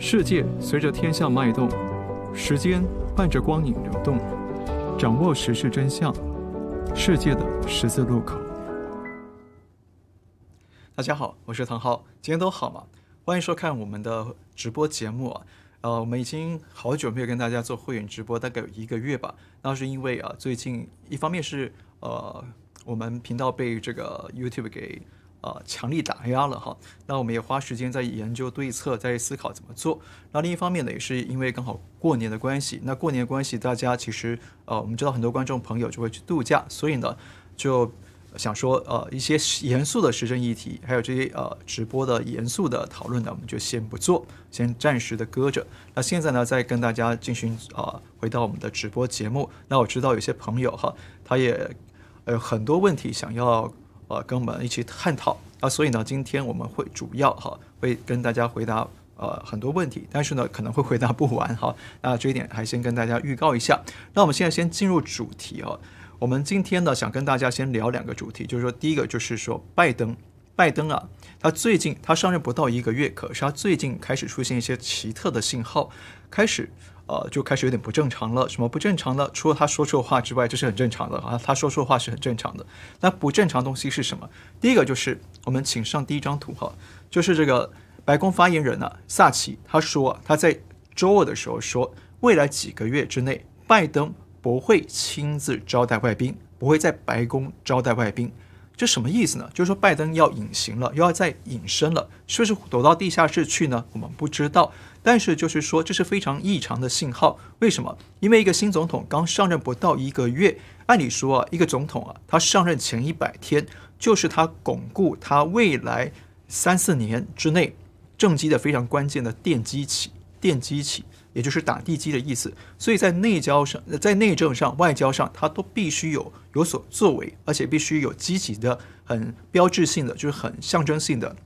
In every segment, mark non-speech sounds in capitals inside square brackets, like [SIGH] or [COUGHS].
世界随着天象脉动，时间伴着光影流动，掌握时事真相，世界的十字路口。大家好，我是唐浩，今天都好吗？欢迎收看我们的直播节目啊。呃，我们已经好久没有跟大家做会员直播，大概有一个月吧。那是因为啊，最近一方面是呃，我们频道被这个 YouTube 给呃强力打压了哈。那我们也花时间在研究对策，在思考怎么做。那另一方面呢，也是因为刚好过年的关系。那过年的关系，大家其实呃，我们知道很多观众朋友就会去度假，所以呢，就。想说呃一些严肃的时政议题，还有这些呃直播的严肃的讨论呢，我们就先不做，先暂时的搁着。那现在呢，再跟大家进行啊、呃，回到我们的直播节目。那我知道有些朋友哈，他也呃很多问题想要呃跟我们一起探讨啊，所以呢，今天我们会主要哈会跟大家回答呃很多问题，但是呢可能会回答不完哈。[LAUGHS] 那这一点还先跟大家预告一下。那我们现在先进入主题啊。我们今天呢，想跟大家先聊两个主题，就是说，第一个就是说，拜登，拜登啊，他最近他上任不到一个月，可是他最近开始出现一些奇特的信号，开始呃，就开始有点不正常了。什么不正常呢？除了他说错话之外，这是很正常的啊，他说错话是很正常的。那不正常东西是什么？第一个就是我们请上第一张图哈，就是这个白宫发言人呢，萨奇他说他在周二的时候说，未来几个月之内，拜登。不会亲自招待外宾，不会在白宫招待外宾，这什么意思呢？就是说拜登要隐形了，又要再隐身了，是不是躲到地下室去呢？我们不知道，但是就是说这是非常异常的信号。为什么？因为一个新总统刚上任不到一个月，按理说啊，一个总统啊，他上任前一百天就是他巩固他未来三四年之内政绩的非常关键的奠基期，奠基期。也就是打地基的意思，所以在内交上、在内政上、外交上，他都必须有有所作为，而且必须有积极的、很标志性的，就是很象征性的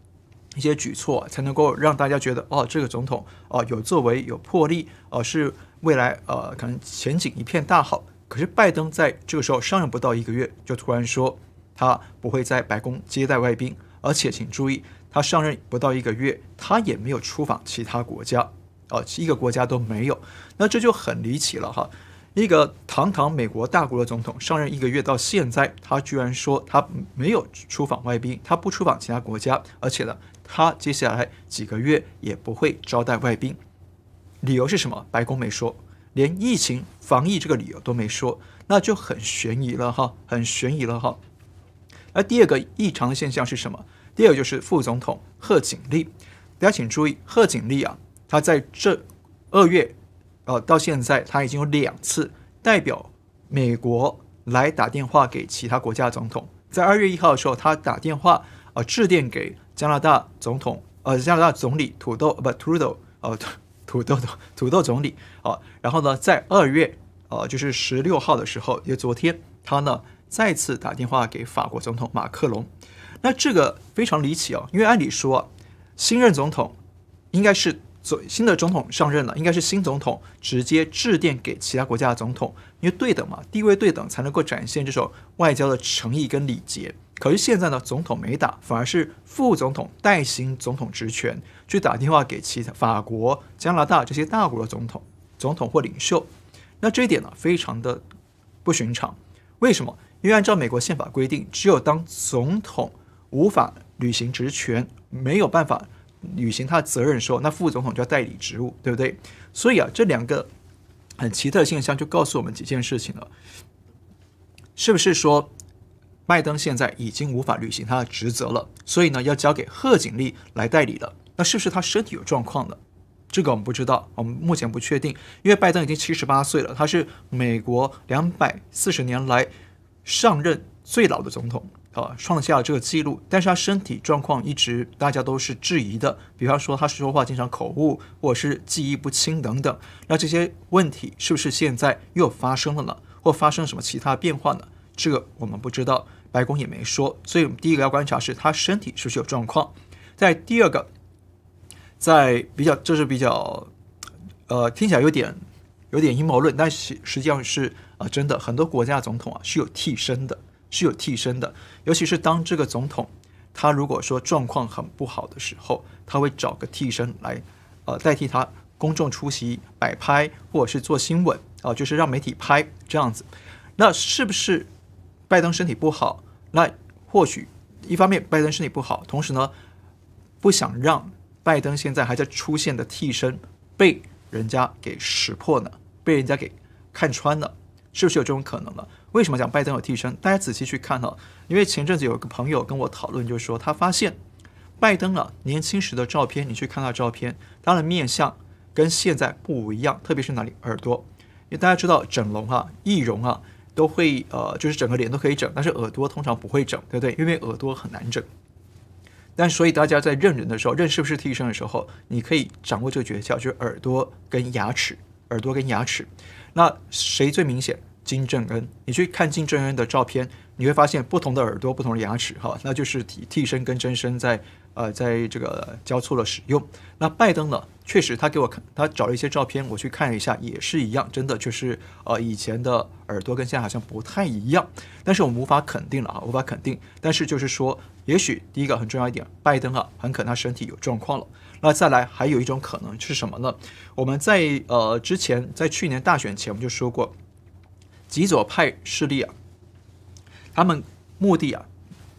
一些举措，才能够让大家觉得哦，这个总统哦有作为、有魄力，哦是未来呃可能前景一片大好。可是拜登在这个时候上任不到一个月，就突然说他不会在白宫接待外宾，而且请注意，他上任不到一个月，他也没有出访其他国家。哦，一个国家都没有，那这就很离奇了哈。一个堂堂美国大国的总统上任一个月到现在，他居然说他没有出访外宾，他不出访其他国家，而且呢，他接下来几个月也不会招待外宾。理由是什么？白宫没说，连疫情防疫这个理由都没说，那就很悬疑了哈，很悬疑了哈。而第二个异常的现象是什么？第二个就是副总统贺锦丽，大家请注意，贺锦丽啊。他在这二月，呃，到现在他已经有两次代表美国来打电话给其他国家总统。在二月一号的时候，他打电话呃致电给加拿大总统，呃，加拿大总理土豆，不，[LAUGHS] 土豆，呃，土豆的土豆总理啊。然后呢，在二月，呃，就是十六号的时候，也昨天，他呢再次打电话给法国总统马克龙。那这个非常离奇啊，因为按理说，新任总统应该是。所新的总统上任了，应该是新总统直接致电给其他国家的总统，因为对等嘛，地位对等才能够展现这种外交的诚意跟礼节。可是现在呢，总统没打，反而是副总统代行总统职权，去打电话给其他法国、加拿大这些大国的总统、总统或领袖。那这一点呢，非常的不寻常。为什么？因为按照美国宪法规定，只有当总统无法履行职权，没有办法。履行他的责任的时候，那副总统就要代理职务，对不对？所以啊，这两个很奇特的现象就告诉我们几件事情了。是不是说拜登现在已经无法履行他的职责了？所以呢，要交给贺锦丽来代理了？那是不是他身体有状况了？这个我们不知道，我们目前不确定，因为拜登已经七十八岁了，他是美国两百四十年来上任最老的总统。啊，创下了这个记录，但是他身体状况一直大家都是质疑的，比方说他说话经常口误，或者是记忆不清等等。那这些问题是不是现在又发生了呢？或发生什么其他变化呢？这个我们不知道，白宫也没说。所以我们第一个要观察是他身体是不是有状况。在第二个，在比较这是比较，呃，听起来有点有点阴谋论，但实实际上是啊、呃，真的很多国家总统啊是有替身的。是有替身的，尤其是当这个总统他如果说状况很不好的时候，他会找个替身来呃代替他公众出席摆拍或者是做新闻啊、就是让媒体拍这样子。那是不是拜登身体不好？那或许一方面拜登身体不好，同时呢不想让拜登现在还在出现的替身被人家给识破呢？被人家给看穿了，是不是有这种可能呢？为什么讲拜登有替身？大家仔细去看哈，因为前阵子有个朋友跟我讨论，就是说他发现拜登啊年轻时的照片，你去看他照片，他的面相跟现在不一样，特别是哪里耳朵，因为大家知道整容啊、易容啊都会呃，就是整个脸都可以整，但是耳朵通常不会整，对不对？因为耳朵很难整。但所以大家在认人的时候，认是不是替身的时候，你可以掌握这个诀窍，就是耳朵跟牙齿，耳朵跟牙齿。那谁最明显？金正恩，你去看金正恩的照片，你会发现不同的耳朵、不同的牙齿，哈，那就是替替身跟真身在呃，在这个交错的使用。那拜登呢？确实，他给我看，他找了一些照片，我去看了一下，也是一样，真的就是呃，以前的耳朵跟现在好像不太一样。但是我们无法肯定了啊，无法肯定。但是就是说，也许第一个很重要一点，拜登啊，很可能他身体有状况了。那再来还有一种可能是什么呢？我们在呃之前在去年大选前我们就说过。极左派势力啊，他们目的啊，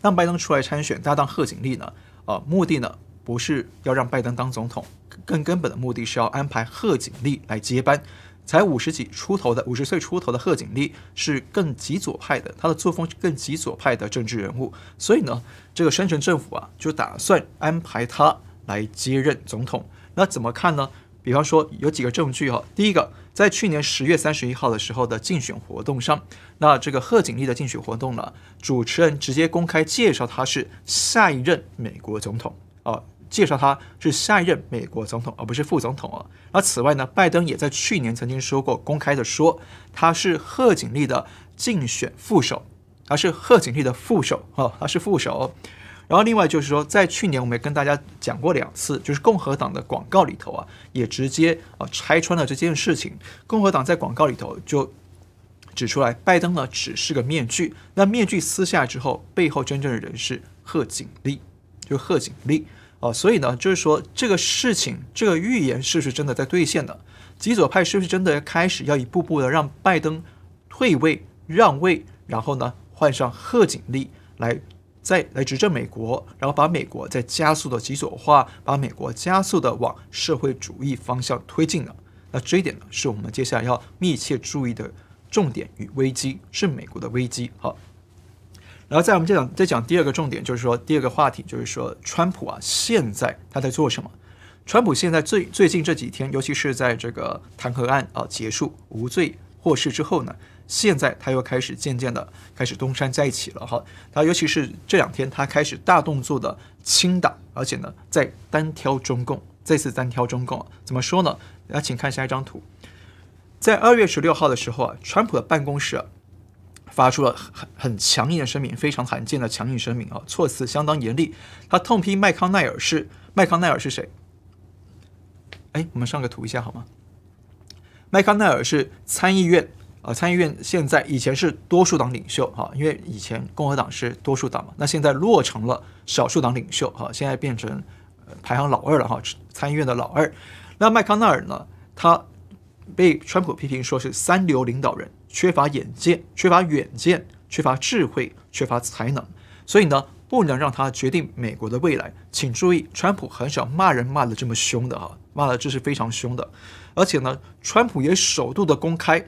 让拜登出来参选搭档贺锦丽呢，呃，目的呢不是要让拜登当总统，更根本的目的是要安排贺锦丽来接班。才五十几出头的五十岁出头的贺锦丽是更极左派的，他的作风是更极左派的政治人物，所以呢，这个深层政府啊就打算安排他来接任总统。那怎么看呢？比方说有几个证据哈，第一个，在去年十月三十一号的时候的竞选活动上，那这个贺锦丽的竞选活动呢，主持人直接公开介绍他是下一任美国总统啊，介绍他是下一任美国总统，而不是副总统啊。那此外呢，拜登也在去年曾经说过，公开的说他是贺锦丽的竞选副手，他是贺锦丽的副手啊，他是副手。然后另外就是说，在去年我们也跟大家讲过两次，就是共和党的广告里头啊，也直接啊拆穿了这件事情。共和党在广告里头就指出来，拜登呢只是个面具，那面具撕下之后，背后真正的人是贺锦丽，就贺锦丽啊。所以呢，就是说这个事情，这个预言是不是真的在兑现呢？极左派是不是真的开始要一步步的让拜登退位让位，然后呢换上贺锦丽来？再来执政美国，然后把美国再加速的极左化，把美国加速的往社会主义方向推进了。那这一点呢，是我们接下来要密切注意的重点与危机，是美国的危机。好，然后在我们再讲再讲第二个重点，就是说第二个话题，就是说川普啊，现在他在做什么？川普现在最最近这几天，尤其是在这个弹劾案啊结束无罪获释之后呢，现在他又开始渐渐的开始东山再起了哈，他尤其是这两天，他开始大动作的清党，而且呢，在单挑中共，再次单挑中共，怎么说呢？大家请看下一张图，在二月十六号的时候啊，川普的办公室啊，发出了很很强硬的声明，非常罕见的强硬声明啊，措辞相当严厉，他痛批麦康奈尔是麦康奈尔是谁？哎，我们上个图一下好吗？麦康奈尔是参议院。啊，参议院现在以前是多数党领袖哈，因为以前共和党是多数党嘛，那现在落成了少数党领袖哈，现在变成排行老二了哈，参议院的老二。那麦康奈尔呢，他被川普批评说是三流领导人，缺乏眼见，缺乏远见，缺乏智慧，缺乏才能，所以呢，不能让他决定美国的未来。请注意，川普很少骂人骂的这么凶的哈，骂的这是非常凶的，而且呢，川普也首度的公开。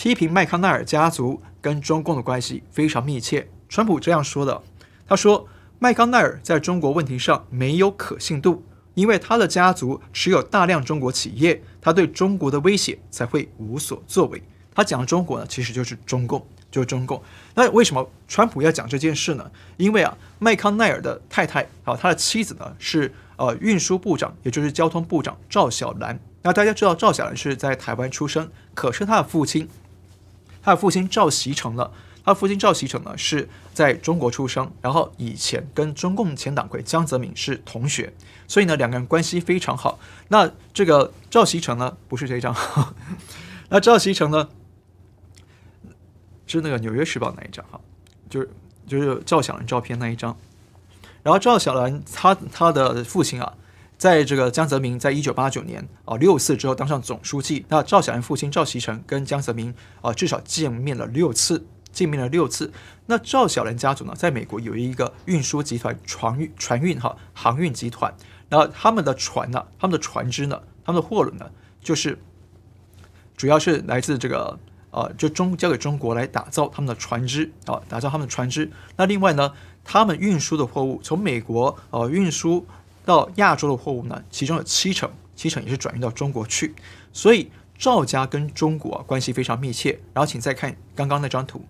批评麦康奈尔家族跟中共的关系非常密切。川普这样说的：“他说，麦康奈尔在中国问题上没有可信度，因为他的家族持有大量中国企业，他对中国的威胁才会无所作为。”他讲的中国呢，其实就是中共，就是中共。那为什么川普要讲这件事呢？因为啊，麦康奈尔的太太啊，他的妻子呢是呃运输部长，也就是交通部长赵小兰。那大家知道赵小兰是在台湾出生，可是他的父亲。他父亲赵锡成呢，他父亲赵锡成呢是在中国出生，然后以前跟中共前党魁江泽民是同学，所以呢两个人关系非常好。那这个赵锡成呢不是这一张，[LAUGHS] 那赵锡成呢是那个《纽约时报》那一张哈，就是就是赵小兰照片那一张。然后赵小兰他他的父亲啊在这个江泽民在一九八九年啊六次之后当上总书记，那赵小兰父亲赵锡成跟江泽民啊至少见面了六次，见面了六次。那赵小兰家族呢，在美国有一个运输集团船运船运哈航运集团，然后他们的船呢，他们的船只呢，他们的货轮呢，就是主要是来自这个呃，就中交给中国来打造他们的船只啊，打造他们的船只。那另外呢，他们运输的货物从美国呃运输。到亚洲的货物呢，其中有七成，七成也是转运到中国去，所以赵家跟中国关系非常密切。然后，请再看刚刚那张图，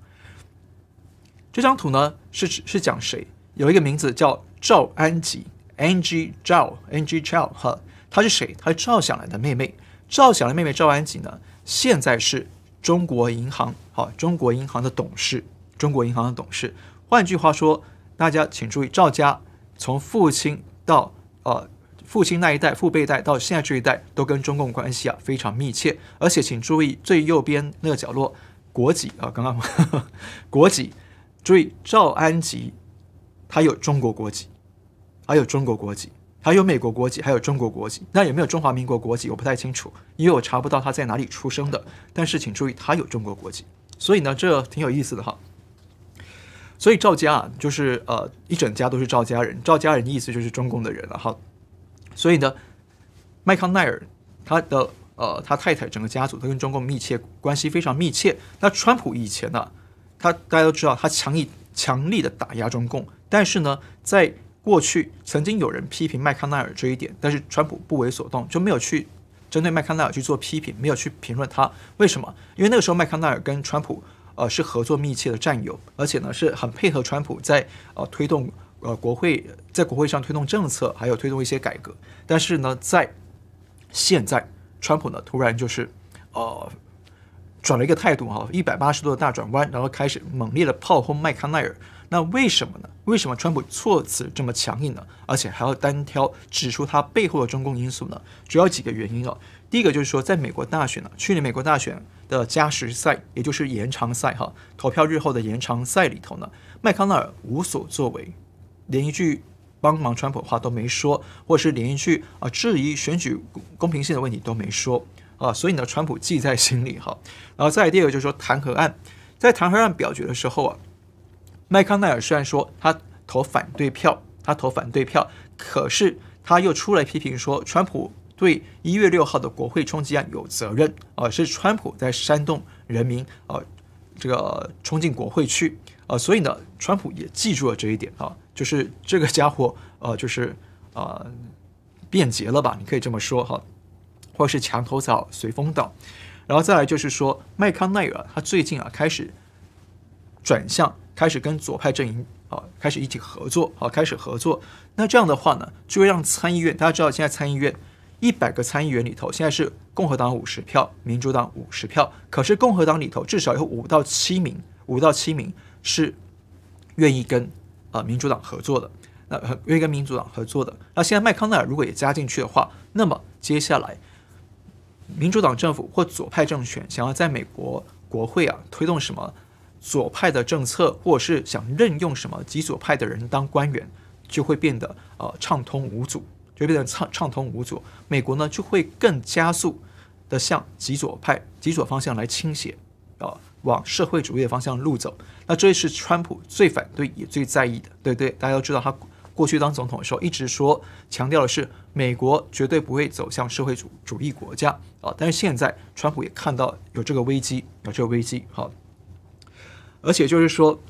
这张图呢是指是讲谁？有一个名字叫赵安吉，Angie Zhao，Angie Zhao 哈，她是谁？她是赵小兰的妹妹。赵小兰妹妹赵安吉呢，现在是中国银行，好，中国银行的董事，中国银行的董事。换句话说，大家请注意，赵家从父亲到呃，父亲那一代、父辈代到现在这一代，都跟中共关系啊非常密切。而且请注意最右边那个角落，国籍啊，刚刚呵呵国籍，注意赵安吉，他有中国国籍，还有中国国籍，还有美国国籍，还有中国国籍。那有没有中华民国国籍？我不太清楚，因为我查不到他在哪里出生的。但是请注意，他有中国国籍，所以呢，这挺有意思的哈。所以赵家啊，就是呃一整家都是赵家人。赵家人意思就是中共的人了哈。所以呢，麦康奈尔他的呃他太太整个家族都跟中共密切关系非常密切。那川普以前呢，他大家都知道他强力强力的打压中共，但是呢，在过去曾经有人批评麦康奈尔这一点，但是川普不为所动，就没有去针对麦康奈尔去做批评，没有去评论他。为什么？因为那个时候麦康奈尔跟川普。呃，是合作密切的战友，而且呢是很配合川普在呃推动呃国会在国会上推动政策，还有推动一些改革。但是呢，在现在，川普呢突然就是呃转了一个态度哈，一百八十度的大转弯，然后开始猛烈的炮轰麦康奈尔。那为什么呢？为什么川普措辞这么强硬呢？而且还要单挑指出他背后的中共因素呢？主要几个原因哦。第一个就是说，在美国大选呢，去年美国大选的加时赛，也就是延长赛哈，投票日后的延长赛里头呢，麦康奈尔无所作为，连一句帮忙川普的话都没说，或是连一句啊质疑选举公平性的问题都没说啊，所以呢，川普记在心里哈。然后再第二个就是说弹劾案，在弹劾案表决的时候啊，麦康奈尔虽然说他投反对票，他投反对票，可是他又出来批评说川普。对一月六号的国会冲击案有责任啊、是川普在煽动人民啊、这个冲进国会去啊、所以呢，川普也记住了这一点啊，就是这个家伙呃，就是啊、呃，变节了吧，你可以这么说哈，或者是墙头草随风倒，然后再来就是说，麦康奈尔他最近啊开始转向，开始跟左派阵营啊开始一起合作啊，开始合作，那这样的话呢，就会让参议院，大家知道现在参议院。一百个参议员里头，现在是共和党五十票，民主党五十票。可是共和党里头至少有五到七名，五到七名是愿意跟呃民主党合作的。那愿意跟民主党合作的。那现在麦康奈尔如果也加进去的话，那么接下来民主党政府或左派政权想要在美国国会啊推动什么左派的政策，或者是想任用什么极左派的人当官员，就会变得呃畅通无阻。就变得畅畅通无阻，美国呢就会更加速的向极左派、极左方向来倾斜，啊，往社会主义的方向路走。那这是川普最反对也最在意的，对不对？大家都知道，他过去当总统的时候一直说强调的是美国绝对不会走向社会主主义国家啊。但是现在川普也看到有这个危机，有这个危机，好，而且就是说，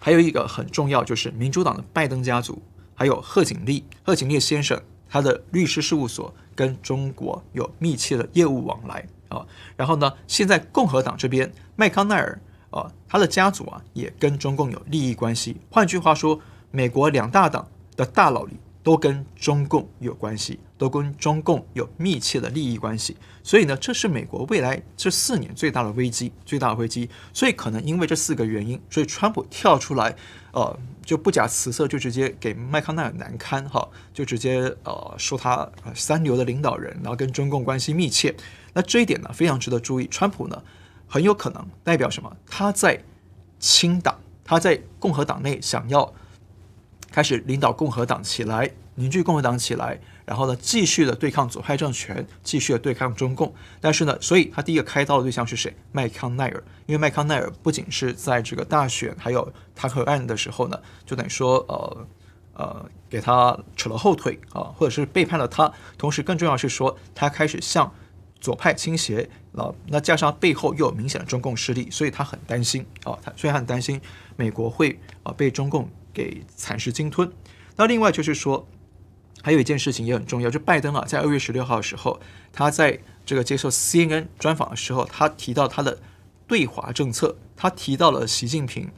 还有一个很重要，就是民主党的拜登家族。还有贺锦丽，贺锦丽先生，他的律师事务所跟中国有密切的业务往来啊。然后呢，现在共和党这边，麦康奈尔啊，他的家族啊，也跟中共有利益关系。换句话说，美国两大党的大佬里都跟中共有关系，都跟中共有密切的利益关系。所以呢，这是美国未来这四年最大的危机，最大的危机。所以可能因为这四个原因，所以川普跳出来。呃，就不假辞色，就直接给麦康奈尔难堪哈，就直接呃说他三流的领导人，然后跟中共关系密切。那这一点呢，非常值得注意。川普呢，很有可能代表什么？他在清党，他在共和党内想要开始领导共和党起来凝聚共和党起来，然后呢，继续的对抗左派政权，继续的对抗中共。但是呢，所以他第一个开刀的对象是谁？麦康奈尔。因为麦康奈尔不仅是在这个大选，还有弹劾案的时候呢，就等于说呃呃给他扯了后腿啊，或者是背叛了他。同时，更重要是说，他开始向左派倾斜啊。那加上背后又有明显的中共势力，所以他很担心啊。他所以他很担心美国会啊被中共给蚕食鲸吞。那另外就是说，还有一件事情也很重要，就拜登啊，在二月十六号的时候，他在这个接受 CNN 专访的时候，他提到他的对华政策，他提到了习近平，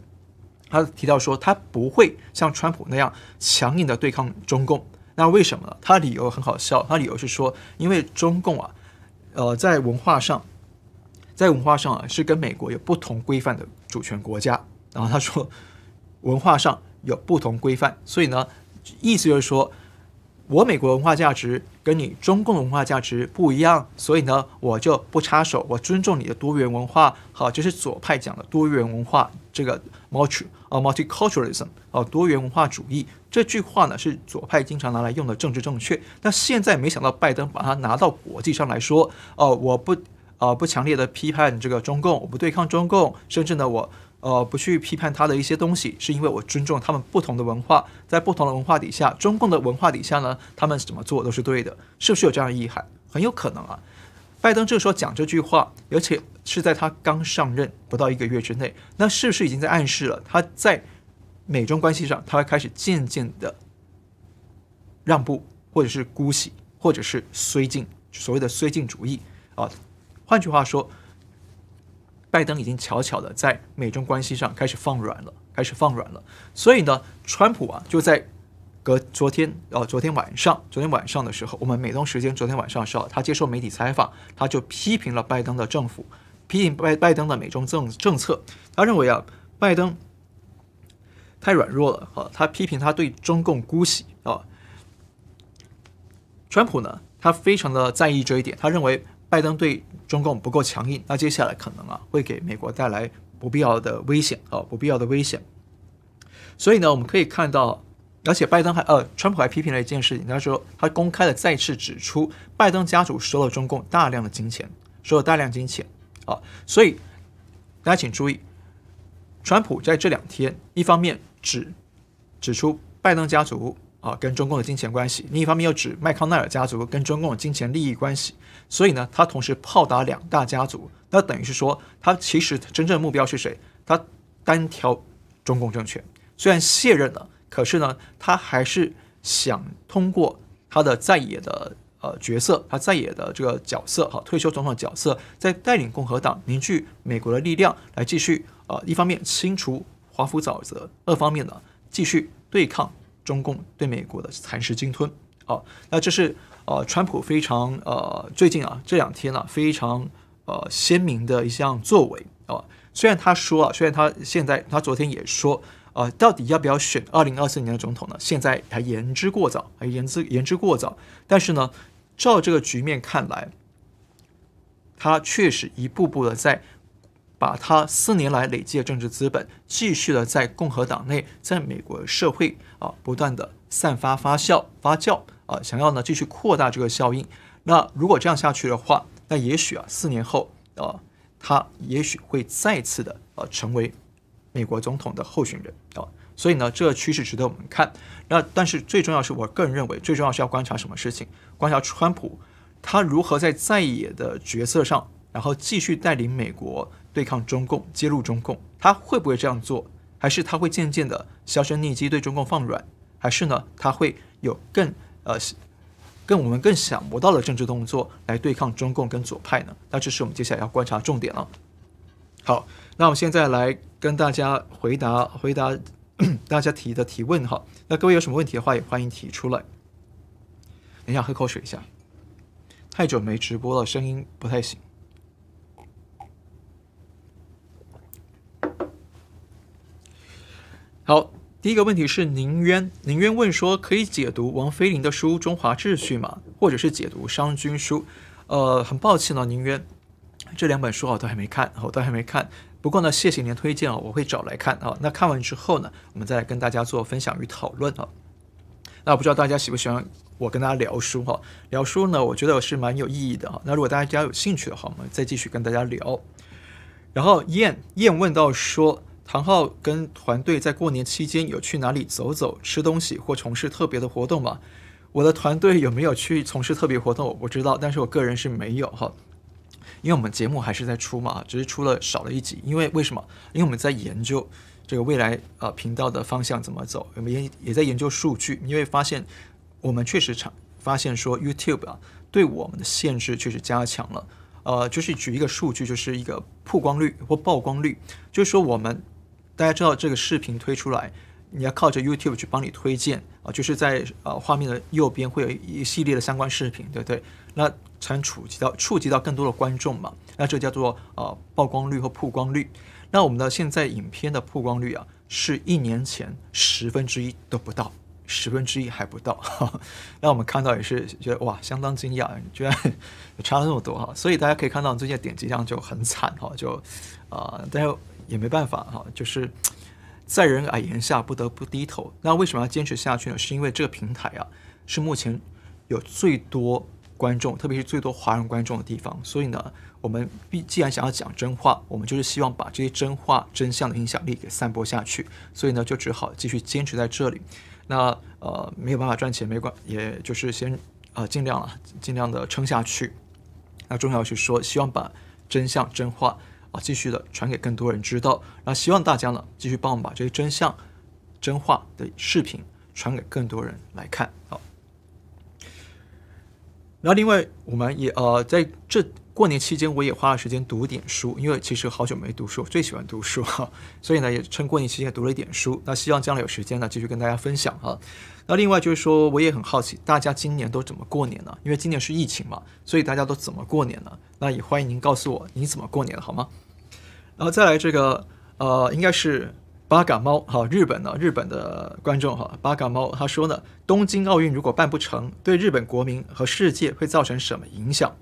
他提到说他不会像川普那样强硬的对抗中共。那为什么呢？他理由很好笑，他理由是说，因为中共啊，呃，在文化上，在文化上啊，是跟美国有不同规范的主权国家。然后他说，文化上有不同规范，所以呢。意思就是说，我美国文化价值跟你中共的文化价值不一样，所以呢，我就不插手，我尊重你的多元文化。好，这是左派讲的多元文化，这个 multi 啊 multiculturalism 啊多元文化主义这句话呢，是左派经常拿来用的政治正确。那现在没想到拜登把它拿到国际上来说，哦，我不啊不强烈的批判这个中共，我不对抗中共，甚至呢我。呃，不去批判他的一些东西，是因为我尊重他们不同的文化，在不同的文化底下，中共的文化底下呢，他们怎么做都是对的，是不是有这样的意涵？很有可能啊。拜登这时候讲这句话，而且是在他刚上任不到一个月之内，那是不是已经在暗示了他在美中关系上，他会开始渐渐的让步，或者是姑息，或者是绥靖，所谓的绥靖主义啊？换句话说。拜登已经悄悄的在美中关系上开始放软了，开始放软了。所以呢，川普啊就在隔昨天，呃，昨天晚上，昨天晚上的时候，我们美东时间昨天晚上的时候，他接受媒体采访，他就批评了拜登的政府，批评拜拜登的美中政政策。他认为啊，拜登太软弱了，啊，他批评他对中共姑息啊。川普呢，他非常的在意这一点，他认为。拜登对中共不够强硬，那接下来可能啊会给美国带来不必要的危险啊，不必要的危险。所以呢，我们可以看到，而且拜登还呃，川普还批评了一件事情，他说他公开的再次指出，拜登家族收了中共大量的金钱，收了大量金钱啊。所以大家请注意，川普在这两天一方面指指出拜登家族。啊，跟中共的金钱关系，另一方面又指麦康奈尔家族跟中共的金钱利益关系，所以呢，他同时炮打两大家族，那等于是说，他其实真正的目标是谁？他单挑中共政权，虽然卸任了，可是呢，他还是想通过他的在野的呃角色，他在野的这个角色，哈，退休总统的角色，在带领共和党凝聚美国的力量，来继续呃，一方面清除华府沼泽，二方面呢，继续对抗。中共对美国的蚕食鲸吞，啊，那这是呃，川普非常呃，最近啊这两天啊非常呃鲜明的一项作为啊。虽然他说啊，虽然他现在他昨天也说，呃，到底要不要选二零二四年的总统呢？现在还言之过早，还言之言之过早。但是呢，照这个局面看来，他确实一步步的在。把他四年来累积的政治资本，继续的在共和党内，在美国社会啊，不断的散发发酵发酵啊，想要呢继续扩大这个效应。那如果这样下去的话，那也许啊，四年后啊，他也许会再次的呃成为美国总统的候选人啊。所以呢，这个趋势值得我们看。那但是最重要是我个人认为，最重要是要观察什么事情？观察川普他如何在在野的角色上，然后继续带领美国。对抗中共，揭露中共，他会不会这样做？还是他会渐渐的销声匿迹，对中共放软？还是呢，他会有更呃，跟我们更想不到的政治动作来对抗中共跟左派呢？那这是我们接下来要观察重点了。好，那我们现在来跟大家回答回答 [COUGHS] 大家提的提问哈。那各位有什么问题的话，也欢迎提出来。等一下，喝口水一下，太久没直播了，声音不太行。好，第一个问题是宁渊，宁渊问说，可以解读王菲林的书《中华秩序》吗？或者是解读商君书？呃，很抱歉呢，宁渊，这两本书我都还没看，我都还没看。不过呢，谢谢您推荐啊，我会找来看啊。那看完之后呢，我们再来跟大家做分享与讨论啊。那不知道大家喜不喜欢我跟大家聊书哈？聊书呢，我觉得是蛮有意义的哈。那如果大家有兴趣的话，我们再继续跟大家聊。然后燕燕问到说，唐浩跟团队在过年期间有去哪里走走、吃东西或从事特别的活动吗？我的团队有没有去从事特别活动？我不知道，但是我个人是没有哈。因为我们节目还是在出嘛，只是出了少了一集。因为为什么？因为我们在研究这个未来啊频道的方向怎么走，我们也也在研究数据。因为发现我们确实常发现说 YouTube 啊对我们的限制确实加强了。呃，就是举一个数据，就是一个曝光率或曝光率，就是说我们大家知道这个视频推出来，你要靠着 YouTube 去帮你推荐啊，就是在呃画面的右边会有一系列的相关视频，对不对？那才能触及到触及到更多的观众嘛，那这叫做呃曝光率和曝光率。那我们的现在影片的曝光率啊，是一年前十分之一都不到。十分之一还不到，[LAUGHS] 那我们看到也是觉得哇，相当惊讶，居然 [LAUGHS] 差了那么多哈。所以大家可以看到最近的点击量就很惨哈，就啊、呃，但是也没办法哈，就是在人矮檐下不得不低头。那为什么要坚持下去呢？是因为这个平台啊，是目前有最多观众，特别是最多华人观众的地方。所以呢，我们必既然想要讲真话，我们就是希望把这些真话、真相的影响力给散播下去。所以呢，就只好继续坚持在这里。那呃没有办法赚钱没关，也就是先呃尽量啊尽量的撑下去。那重要是说，希望把真相真话啊继续的传给更多人知道。那希望大家呢继续帮我们把这些真相真话的视频传给更多人来看。好，然后另外我们也呃在这。过年期间，我也花了时间读点书，因为其实好久没读书，最喜欢读书哈，所以呢，也趁过年期间读了一点书。那希望将来有时间呢，继续跟大家分享哈。那另外就是说，我也很好奇，大家今年都怎么过年呢？因为今年是疫情嘛，所以大家都怎么过年呢？那也欢迎您告诉我你怎么过年的好吗？然后再来这个呃，应该是八嘎猫哈，日本呢，日本的观众哈，八嘎猫他说呢，东京奥运如果办不成，对日本国民和世界会造成什么影响？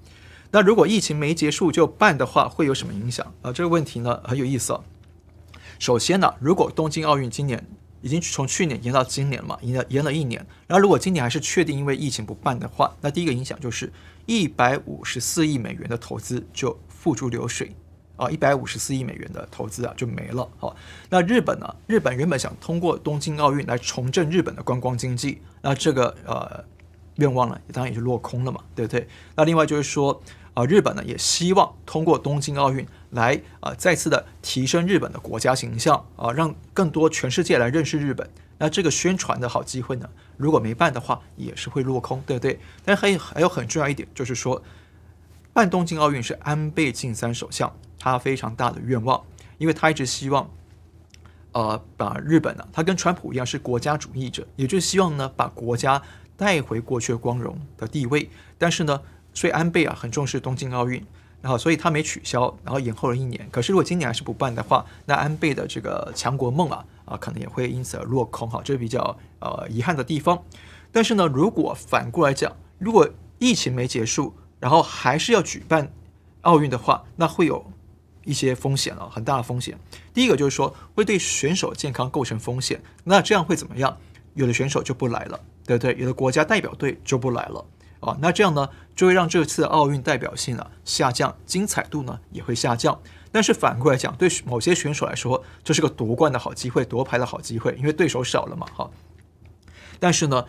那如果疫情没结束就办的话，会有什么影响啊？这个问题呢很有意思啊。首先呢，如果东京奥运今年已经从去年延到今年了嘛，延了延了一年，然后如果今年还是确定因为疫情不办的话，那第一个影响就是一百五十四亿美元的投资就付诸流水啊，一百五十四亿美元的投资啊就没了。好，那日本呢？日本原本想通过东京奥运来重振日本的观光经济，那这个呃愿望呢，当然也就落空了嘛，对不对？那另外就是说。啊，日本呢也希望通过东京奥运来啊再次的提升日本的国家形象啊，让更多全世界来认识日本。那这个宣传的好机会呢，如果没办的话，也是会落空，对不对？但还有还有很重要一点，就是说办东京奥运是安倍晋三首相他非常大的愿望，因为他一直希望呃把日本呢，他跟川普一样是国家主义者，也就是希望呢把国家带回过去光荣的地位，但是呢。所以安倍啊很重视东京奥运，然后所以他没取消，然后延后了一年。可是如果今年还是不办的话，那安倍的这个强国梦啊啊可能也会因此而落空哈，这是比较呃遗憾的地方。但是呢，如果反过来讲，如果疫情没结束，然后还是要举办奥运的话，那会有一些风险啊，很大的风险。第一个就是说会对选手健康构成风险，那这样会怎么样？有的选手就不来了，对不对？有的国家代表队就不来了。啊，那这样呢，就会让这次奥运代表性啊下降，精彩度呢也会下降。但是反过来讲，对某些选手来说，这是个夺冠的好机会，夺牌的好机会，因为对手少了嘛，哈。但是呢，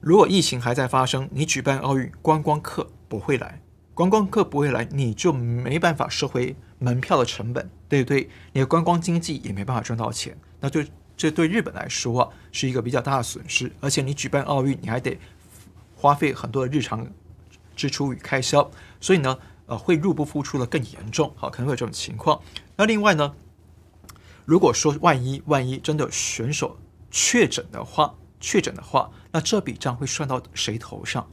如果疫情还在发生，你举办奥运，观光客不会来，观光客不会来，你就没办法收回门票的成本，对不对？你的观光经济也没办法赚到钱，那对这对日本来说啊，是一个比较大的损失。而且你举办奥运，你还得。花费很多的日常支出与开销，所以呢，呃，会入不敷出的更严重，好，可能会有这种情况。那另外呢，如果说万一万一真的选手确诊的话，确诊的话，那这笔账会算到谁头上？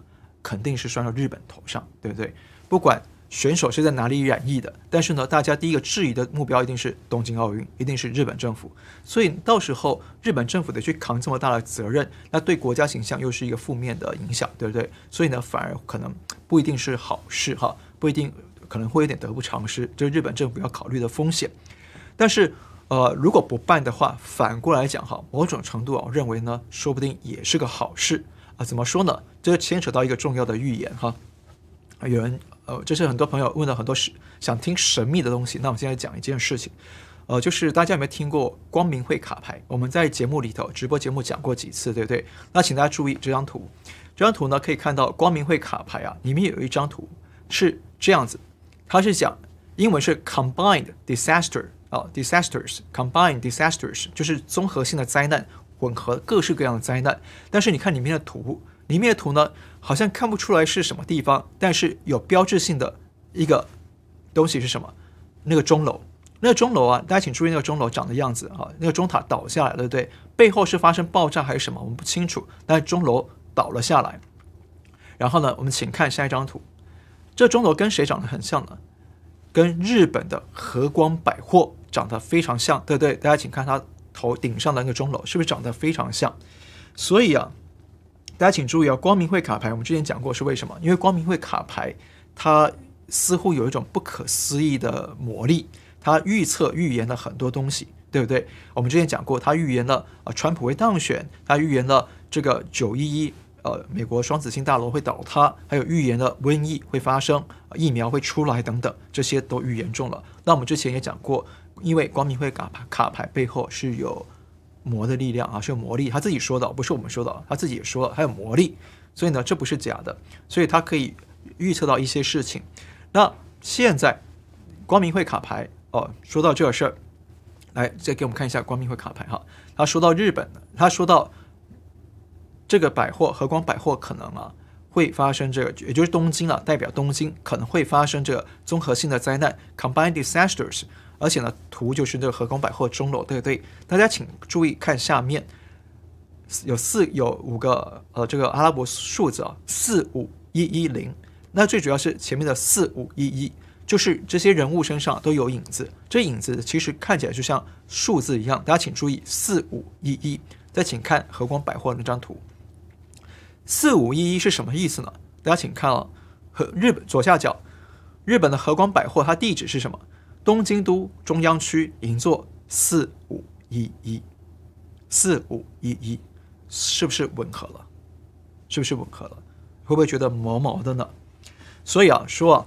肯定是算到日本头上，对不对？不管。选手是在哪里染疫的？但是呢，大家第一个质疑的目标一定是东京奥运，一定是日本政府。所以到时候日本政府得去扛这么大的责任，那对国家形象又是一个负面的影响，对不对？所以呢，反而可能不一定是好事哈，不一定可能会有点得不偿失，这是日本政府要考虑的风险。但是呃，如果不办的话，反过来讲哈，某种程度啊，我认为呢，说不定也是个好事怎么说呢？这牵扯到一个重要的预言哈。有人呃，就是很多朋友问了很多事，想听神秘的东西。那我们现在讲一件事情，呃，就是大家有没有听过光明会卡牌？我们在节目里头直播节目讲过几次，对不对？那请大家注意这张图，这张图呢可以看到光明会卡牌啊，里面有一张图是这样子，它是讲英文是 combined disaster 啊，disasters，combined disasters 就是综合性的灾难，混合各式各样的灾难。但是你看里面的图。里面的图呢，好像看不出来是什么地方，但是有标志性的一个东西是什么？那个钟楼，那个钟楼啊，大家请注意那个钟楼长的样子啊，那个钟塔倒下来了，对不对？背后是发生爆炸还是什么？我们不清楚，但是钟楼倒了下来。然后呢，我们请看下一张图，这钟楼跟谁长得很像呢？跟日本的和光百货长得非常像，对不对？大家请看它头顶上的那个钟楼，是不是长得非常像？所以啊。大家请注意啊，光明会卡牌，我们之前讲过是为什么？因为光明会卡牌，它似乎有一种不可思议的魔力，它预测预言了很多东西，对不对？我们之前讲过，它预言了啊，川普会当选，它预言了这个九一一，呃，美国双子星大楼会倒塌，还有预言了瘟疫会发生，疫苗会出来等等，这些都预言中了。那我们之前也讲过，因为光明会卡牌卡牌背后是有。魔的力量啊，是有魔力，他自己说的，不是我们说的，他自己也说了，还有魔力，所以呢，这不是假的，所以他可以预测到一些事情。那现在光明会卡牌哦，说到这个事儿，来再给我们看一下光明会卡牌哈。他说到日本，他说到这个百货和光百货可能啊会发生这个，也就是东京啊，代表东京可能会发生这个综合性的灾难，combined disasters。而且呢，图就是这个和光百货钟楼，对不对？大家请注意看下面，有四有五个呃这个阿拉伯数字啊，四五一一零。那最主要是前面的四五一一，就是这些人物身上都有影子，这影子其实看起来就像数字一样。大家请注意四五一一，再请看和光百货那张图，四五一一是什么意思呢？大家请看啊，和日本左下角，日本的和光百货它地址是什么？东京都中央区银座四五一一，四五一一，是不是吻合了？是不是吻合了？会不会觉得毛毛的呢？所以啊，说啊，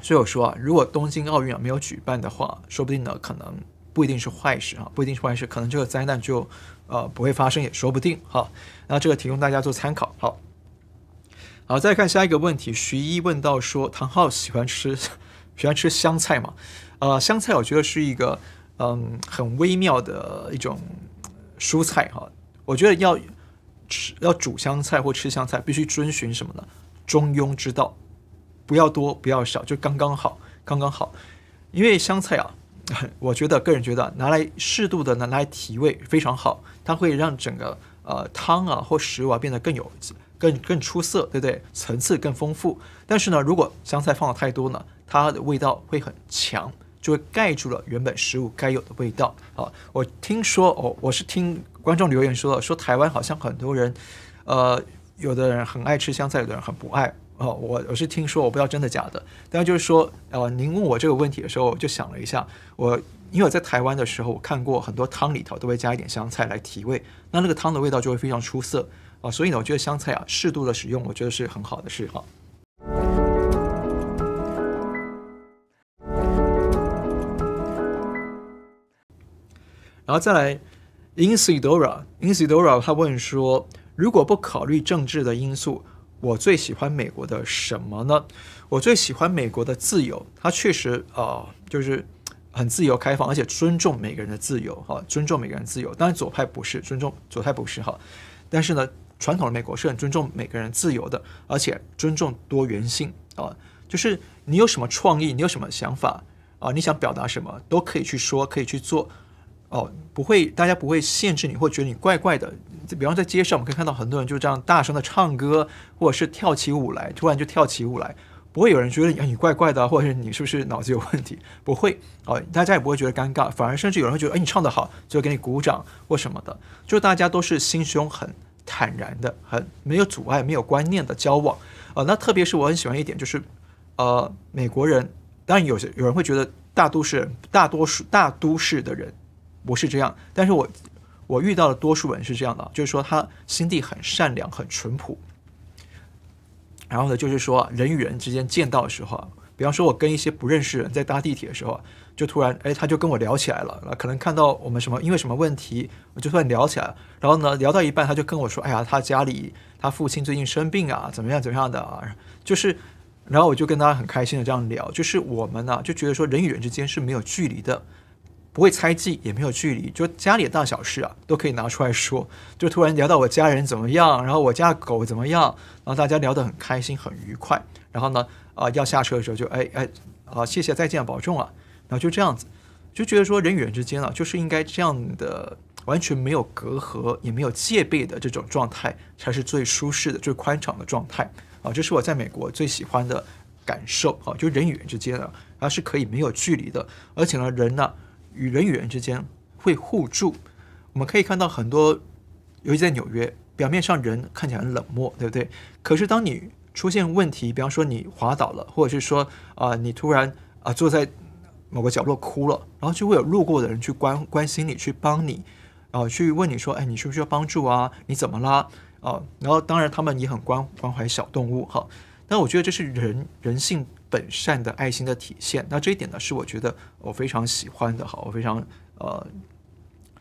所以我说啊，如果东京奥运啊没有举办的话，说不定呢，可能不一定是坏事啊，不一定是坏事，可能这个灾难就呃不会发生也说不定哈。那这个提供大家做参考。好，好，再看下一个问题，徐一问到说，唐浩喜欢吃。喜欢吃香菜嘛？呃，香菜我觉得是一个嗯很微妙的一种蔬菜哈。我觉得要吃要煮香菜或吃香菜，必须遵循什么呢？中庸之道，不要多不要少，就刚刚好，刚刚好。因为香菜啊，[LAUGHS] 我觉得个人觉得拿来适度的拿来提味非常好，它会让整个呃汤啊或食物啊变得更有更更出色，对不对？层次更丰富。但是呢，如果香菜放的太多呢？它的味道会很强，就会盖住了原本食物该有的味道。啊，我听说哦，我是听观众留言说，说台湾好像很多人，呃，有的人很爱吃香菜，有的人很不爱。哦，我我是听说，我不知道真的假的。但就是说，呃，您问我这个问题的时候，我就想了一下，我因为我在台湾的时候，我看过很多汤里头都会加一点香菜来提味，那那个汤的味道就会非常出色啊。所以呢，我觉得香菜啊，适度的使用，我觉得是很好的事哈。然后再来，Insidora，Insidora，他问说：如果不考虑政治的因素，我最喜欢美国的什么呢？我最喜欢美国的自由，它确实啊、就是很自由开放，而且尊重每个人的自由，哈，尊重每个人自由。当然左派不是尊重，左派不是哈，但是呢，传统的美国是很尊重每个人自由的，而且尊重多元性啊，就是你有什么创意，你有什么想法啊，你想表达什么都可以去说，可以去做。哦，不会，大家不会限制你，或觉得你怪怪的。比方在街上，我们可以看到很多人就这样大声的唱歌，或者是跳起舞来，突然就跳起舞来，不会有人觉得你怪怪的，或者是你是不是脑子有问题？不会，哦，大家也不会觉得尴尬，反而甚至有人会觉得，哎，你唱得好，就给你鼓掌或什么的。就大家都是心胸很坦然的，很没有阻碍、没有观念的交往。呃，那特别是我很喜欢一点，就是呃，美国人，当然有些有人会觉得大都市人、大多数大都市的人。不是这样。但是我我遇到的多数人是这样的，就是说他心地很善良，很淳朴。然后呢，就是说人与人之间见到的时候，比方说我跟一些不认识的人在搭地铁的时候，就突然哎，他就跟我聊起来了。可能看到我们什么因为什么问题，我就突然聊起来。然后呢，聊到一半，他就跟我说：“哎呀，他家里他父亲最近生病啊，怎么样怎么样的啊。”就是。然后我就跟他很开心的这样聊，就是我们呢就觉得说人与人之间是没有距离的，不会猜忌，也没有距离，就家里的大小事啊都可以拿出来说。就突然聊到我家人怎么样，然后我家狗怎么样，然后大家聊得很开心很愉快。然后呢，啊、要下车的时候就哎哎啊谢谢再见保重啊，然后就这样子，就觉得说人与人之间啊就是应该这样的，完全没有隔阂也没有戒备的这种状态才是最舒适的最宽敞的状态。啊，这是我在美国最喜欢的感受啊！就人与人之间呢，它是可以没有距离的，而且呢，人呢与人与人之间会互助。我们可以看到很多，尤其在纽约，表面上人看起来很冷漠，对不对？可是当你出现问题，比方说你滑倒了，或者是说啊、你突然啊、坐在某个角落哭了，然后就会有路过的人去关关心你，去帮你，啊、呃，去问你说，哎，你需不需要帮助啊？你怎么啦？啊，然后当然他们也很关关怀小动物哈，那我觉得这是人人性本善的爱心的体现。那这一点呢，是我觉得我非常喜欢的哈，我非常呃，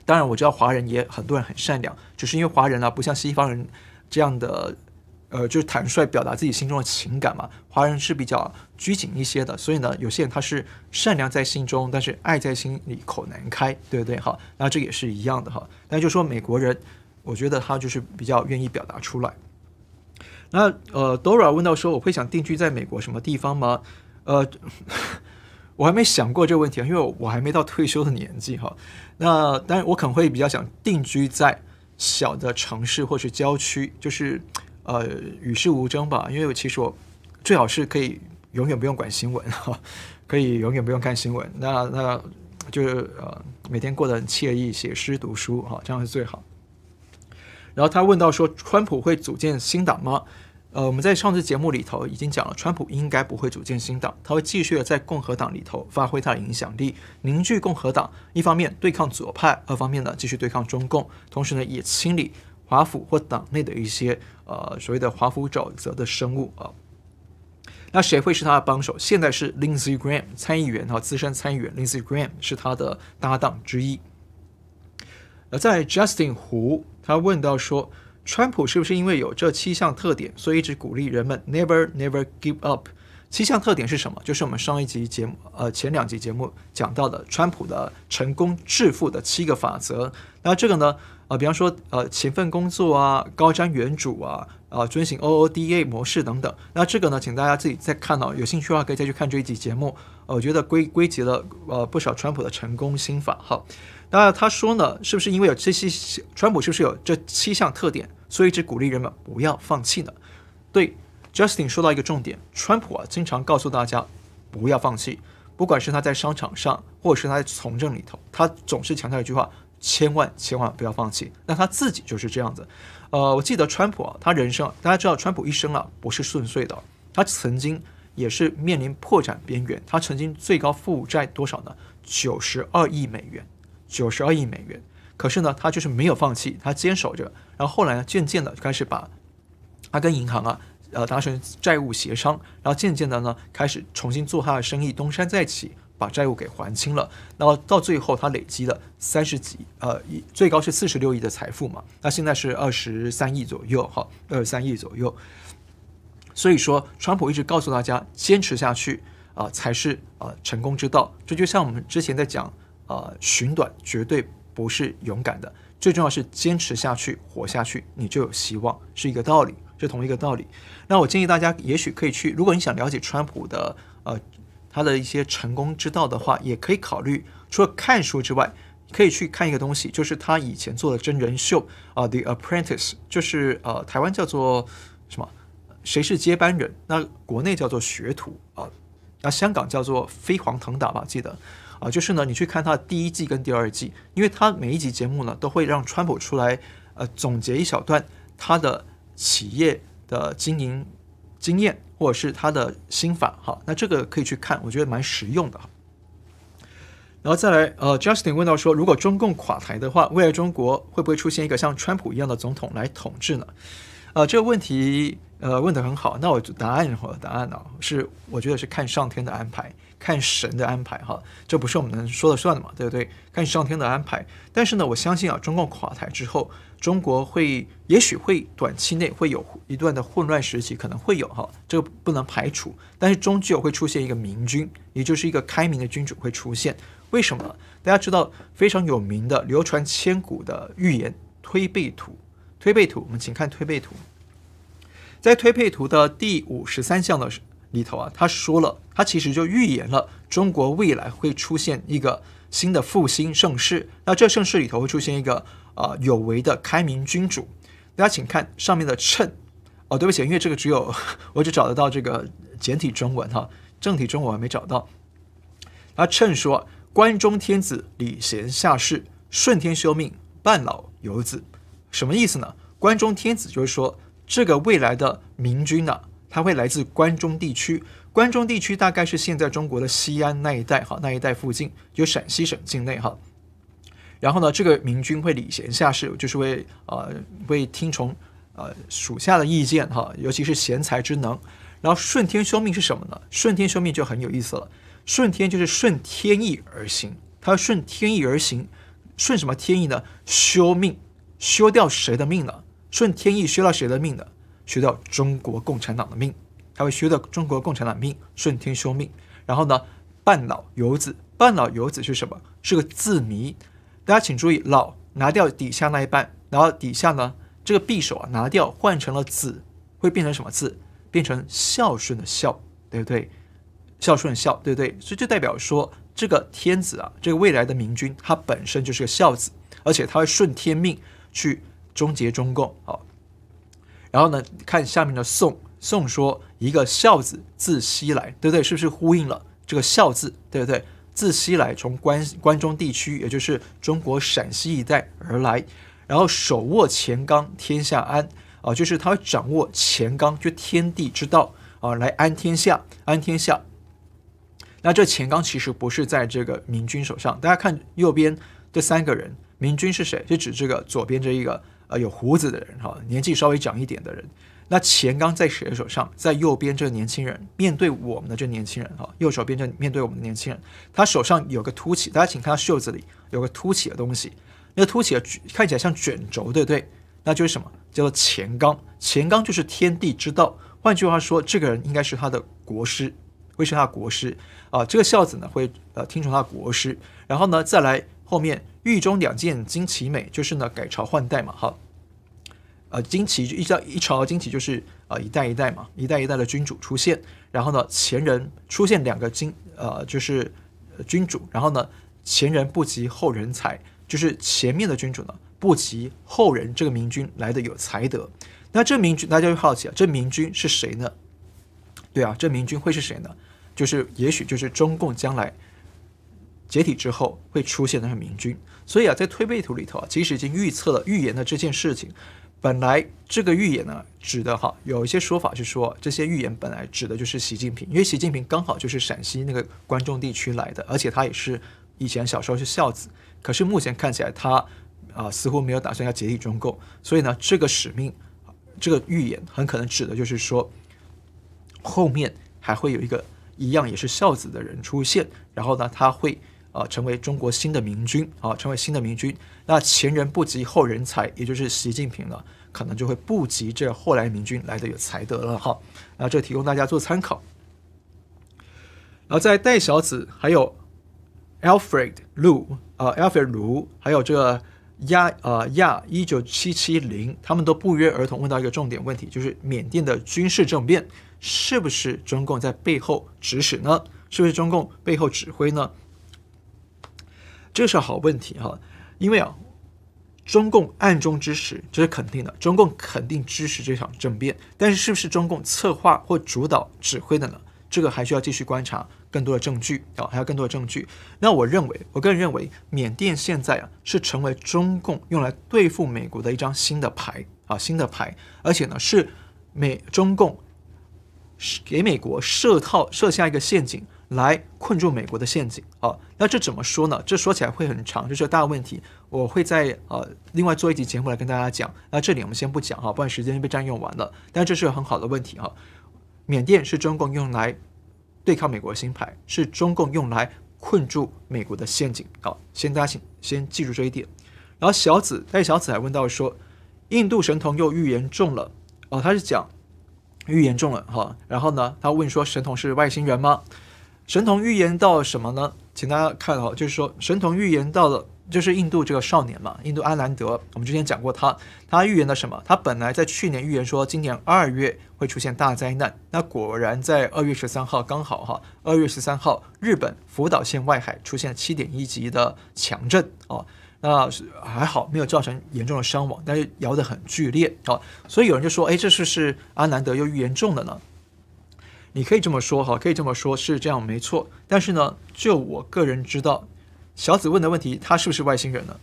当然我知道华人也很多人很善良，就是因为华人呢不像西方人这样的呃，就是坦率表达自己心中的情感嘛，华人是比较拘谨一些的，所以呢，有些人他是善良在心中，但是爱在心里口难开，对不对哈？那这也是一样的哈。那就说美国人。我觉得他就是比较愿意表达出来。那呃，Dora 问到说，我会想定居在美国什么地方吗？呃，[LAUGHS] 我还没想过这个问题，因为我还没到退休的年纪哈。那当然，我可能会比较想定居在小的城市或是郊区，就是呃与世无争吧。因为其实我最好是可以永远不用管新闻哈，[LAUGHS] 可以永远不用看新闻。那那就是呃每天过得很惬意，写诗读书哈，这样是最好。然后他问到说，川普会组建新党吗？呃，我们在上次节目里头已经讲了，川普应该不会组建新党，他会继续的在共和党里头发挥他的影响力，凝聚共和党，一方面对抗左派，二方面呢继续对抗中共，同时呢也清理华府或党内的一些呃所谓的华府沼泽的生物啊。那谁会是他的帮手？现在是 Lindsey Graham 参议员哈，资深参议员 Lindsey Graham 是他的搭档之一。而在 Justin 胡，他问到说，川普是不是因为有这七项特点，所以一直鼓励人们 never never give up？七项特点是什么？就是我们上一集节目，呃，前两集节目讲到的川普的成功致富的七个法则。那这个呢，呃，比方说，呃，勤奋工作啊，高瞻远瞩啊，啊、呃，遵循 OODA 模式等等。那这个呢，请大家自己再看到，有兴趣的话可以再去看这一集节目。呃，我觉得归归结了呃不少川普的成功心法。好。那他说呢，是不是因为有这些，川普是不是有这七项特点，所以一直鼓励人们不要放弃呢？对，Justin 说到一个重点，川普啊经常告诉大家不要放弃，不管是他在商场上，或者是他在从政里头，他总是强调一句话：千万千万不要放弃。那他自己就是这样子。呃，我记得川普啊，他人生大家知道，川普一生啊不是顺遂的，他曾经也是面临破产边缘，他曾经最高负债多少呢？九十二亿美元。九十二亿美元，可是呢，他就是没有放弃，他坚守着。然后后来呢，渐渐的开始把，他跟银行啊，呃，达成债务协商，然后渐渐的呢，开始重新做他的生意，东山再起，把债务给还清了。然后到最后，他累积了三十几，呃，最高是四十六亿的财富嘛。那现在是二十三亿左右，哈，二十三亿左右。所以说，川普一直告诉大家，坚持下去啊，才是啊，成功之道。这就像我们之前在讲。呃，寻短绝对不是勇敢的，最重要是坚持下去，活下去，你就有希望，是一个道理，是同一个道理。那我建议大家，也许可以去，如果你想了解川普的呃他的一些成功之道的话，也可以考虑，除了看书之外，可以去看一个东西，就是他以前做的真人秀啊，《The Apprentice》，就是呃台湾叫做什么？谁是接班人？那国内叫做学徒啊，那香港叫做飞黄腾达吧，记得。啊，就是呢，你去看他的第一季跟第二季，因为他每一集节目呢都会让川普出来，呃，总结一小段他的企业的经营经验或者是他的心法，哈，那这个可以去看，我觉得蛮实用的哈。然后再来，呃，Justin 问到说，如果中共垮台的话，未来中国会不会出现一个像川普一样的总统来统治呢？呃，这个问题，呃，问得很好。那我答案我的答案呢，是我觉得是看上天的安排，看神的安排哈，这不是我们能说了算的嘛，对不对？看上天的安排。但是呢，我相信啊，中共垮台之后，中国会也许会短期内会有一段的混乱时期，可能会有哈，这个不能排除。但是终究会出现一个明君，也就是一个开明的君主会出现。为什么？大家知道非常有名的、流传千古的预言《推背图》。《推背图》，我们请看《推背图》。在《推背图》的第五十三项的里头啊，他说了，他其实就预言了中国未来会出现一个新的复兴盛世。那这盛世里头会出现一个啊、有为的开明君主。大家请看上面的谶。哦，对不起，因为这个只有我只找得到这个简体中文哈，正体中文我还没找到。他称说。关中天子礼贤下士，顺天修命，半老有子。什么意思呢？关中天子就是说，这个未来的明君呢、他会来自关中地区。关中地区大概是现在中国的西安那一带，哈，那一带附近有陕西省境内，哈。然后呢，这个明君会礼贤下士，就是为呃为听从呃属下的意见，哈，尤其是贤才之能。然后顺天修命是什么呢？顺天修命就很有意思了。顺天就是顺天意而行，他要顺天意而行，顺什么天意呢？修命，修掉谁的命呢？顺天意修掉谁的命呢？学掉中国共产党的命，他会学掉中国共产党的命，顺天修命。然后呢，半老游子，半老游子是什么？是个字谜。大家请注意，老拿掉底下那一半，然后底下呢，这个匕首啊拿掉，换成了子，会变成什么字？变成孝顺的孝，对不对？孝顺孝，对不对？所以就代表说，这个天子啊，这个未来的明君，他本身就是个孝子，而且他会顺天命去终结中共。好，然后呢，看下面的宋宋说一个孝子自西来，对不对？是不是呼应了这个孝字，对不对？自西来，从关关中地区，也就是中国陕西一带而来，然后手握乾纲，天下安啊，就是他掌握乾纲，就天地之道啊，来安天下，安天下。那这乾纲其实不是在这个明君手上，大家看右边这三个人，明君是谁？就指这个左边这一个呃有胡子的人哈，年纪稍微长一点的人。那钱刚在谁的手上？在右边这个年轻人，面对我们的这年轻人哈，右手边这面对我们的年轻人，他手上有个凸起，大家请看他袖子里有个凸起的东西，那个凸起的看起来像卷轴，对不对？那就是什么？叫做钱刚，钱刚就是天地之道。换句话说，这个人应该是他的国师。会是他的国师啊，这个孝子呢会呃听从他的国师，然后呢再来后面狱中两件金旗美，就是呢改朝换代嘛，哈，呃旌旗一朝一朝旌旗就是啊一代一代嘛，一代一代的君主出现，然后呢前人出现两个金呃就是君主，然后呢前人不及后人才，就是前面的君主呢不及后人这个明君来的有才德，那这明君大家就好奇啊，这明君是谁呢？对啊，这明君会是谁呢？就是也许就是中共将来解体之后会出现的是明君，所以啊，在推背图里头啊，其实已经预测了预言的这件事情。本来这个预言呢，指的哈，有一些说法是说，这些预言本来指的就是习近平，因为习近平刚好就是陕西那个关中地区来的，而且他也是以前小时候是孝子。可是目前看起来他啊，似乎没有打算要解体中共，所以呢，这个使命，这个预言很可能指的就是说，后面还会有一个。一样也是孝子的人出现，然后呢，他会啊、成为中国新的明君啊，成为新的明君。那前人不及后人才，也就是习近平呢，可能就会不及这后来明君来的有才德了哈。那这提供大家做参考。然后在戴小子，还有 Alfred Lu 啊、，Alfred Lu，还有这个亚呃亚一九七七零，他们都不约而同问到一个重点问题，就是缅甸的军事政变。是不是中共在背后指使呢？是不是中共背后指挥呢？这是好问题哈，因为啊，中共暗中支持这是肯定的，中共肯定支持这场政变。但是是不是中共策划或主导指挥的呢？这个还需要继续观察更多的证据啊，还有更多的证据。那我认为，我个人认为，缅甸现在啊是成为中共用来对付美国的一张新的牌啊，新的牌，而且呢是美中共。给美国设套设下一个陷阱，来困住美国的陷阱啊。那这怎么说呢？这说起来会很长，这是个大问题。我会在呃另外做一集节目来跟大家讲。那这里我们先不讲哈，不然时间被占用完了。但这是个很好的问题哈。缅甸是中共用来对抗美国的新牌，是中共用来困住美国的陷阱。好，先大家请先记住这一点。然后小紫，但小紫还问到说，印度神童又预言中了哦，他是讲预言中了哈。然后呢，他问说神童是外星人吗？神童预言到什么呢？请大家看哈，就是说神童预言到了。就是印度这个少年嘛，印度阿兰德，我们之前讲过他，他预言了什么？他本来在去年预言说今年二月会出现大灾难，那果然在二月十三号刚好哈，二月十三号日本福岛县外海出现七点一级的强震哦，那还好没有造成严重的伤亡，但是摇得很剧烈啊，所以有人就说，哎，这是是阿兰德又预言中了呢？你可以这么说哈，可以这么说，是这样没错，但是呢，就我个人知道。小紫问的问题，他是不是外星人呢？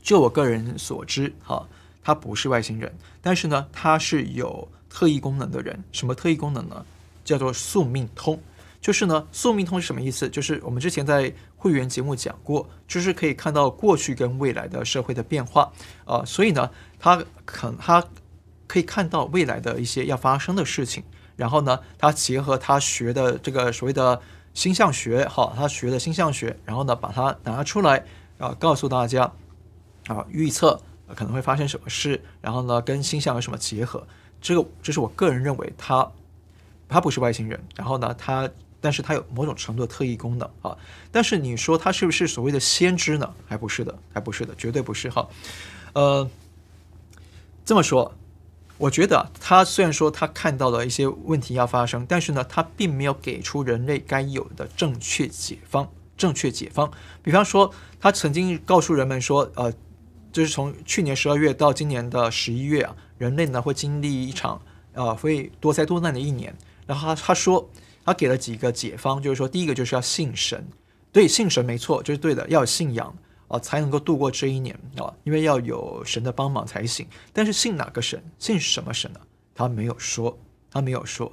就我个人所知，哈，他不是外星人，但是呢，他是有特异功能的人。什么特异功能呢？叫做宿命通。就是呢，宿命通是什么意思？就是我们之前在会员节目讲过，就是可以看到过去跟未来的社会的变化啊、所以呢，他可他可以看到未来的一些要发生的事情，然后呢，他结合他学的这个所谓的。星象学，哈，他学的星象学，然后呢，把它拿出来，啊，告诉大家，啊，预测可能会发生什么事，然后呢，跟星象有什么结合？这个，这是我个人认为他，他不是外星人，然后呢，他，但是他有某种程度的特异功能，啊，但是你说他是不是所谓的先知呢？还不是的，还不是的，绝对不是，哈，呃，这么说。我觉得他虽然说他看到了一些问题要发生，但是呢，他并没有给出人类该有的正确解方。正确解方，比方说，他曾经告诉人们说，呃，就是从去年十二月到今年的十一月啊，人类呢会经历一场呃会多灾多难的一年。然后他他说，他给了几个解方，就是说，第一个就是要信神，对，信神没错，就是对的，要有信仰。啊，才能够度过这一年啊，因为要有神的帮忙才行。但是信哪个神？信什么神呢？他没有说，他没有说。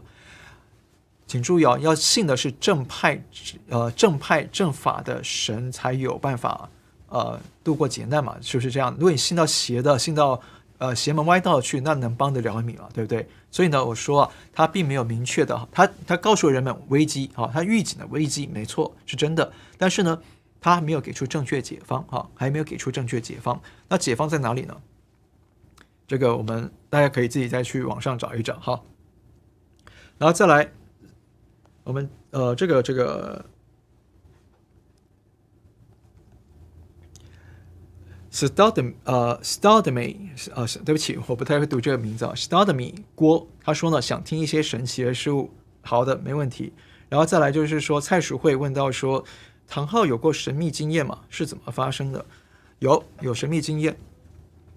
请注意啊，要信的是正派，呃，正派正法的神才有办法，呃，度过劫难嘛，是不是这样？如果你信到邪的，信到呃邪门歪道去，那能帮得了你吗？对不对？所以呢，我说啊，他并没有明确的，他他告诉人们危机啊，他预警的危机没错，是真的。但是呢。他没有给出正确解方，哈，还没有给出正确解方。那解方在哪里呢？这个我们大家可以自己再去网上找一找，哈。然后再来，我们呃，这个这个 Stardom 呃 Stardmy 呃，对不起，我不太会读这个名字啊，Stardmy 郭他说呢，想听一些神奇的事物。好的，没问题。然后再来就是说，蔡淑慧问到说。唐昊有过神秘经验吗？是怎么发生的？有有神秘经验，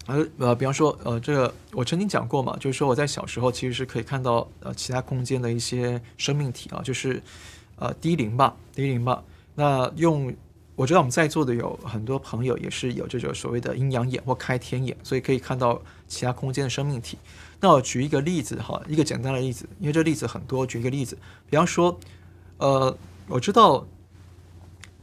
呃呃，比方说呃，这个我曾经讲过嘛，就是说我在小时候其实是可以看到呃其他空间的一些生命体啊，就是呃低龄吧，低龄吧。那用我知道我们在座的有很多朋友也是有这种所谓的阴阳眼或开天眼，所以可以看到其他空间的生命体。那我举一个例子哈，一个简单的例子，因为这例子很多，举一个例子，比方说呃，我知道。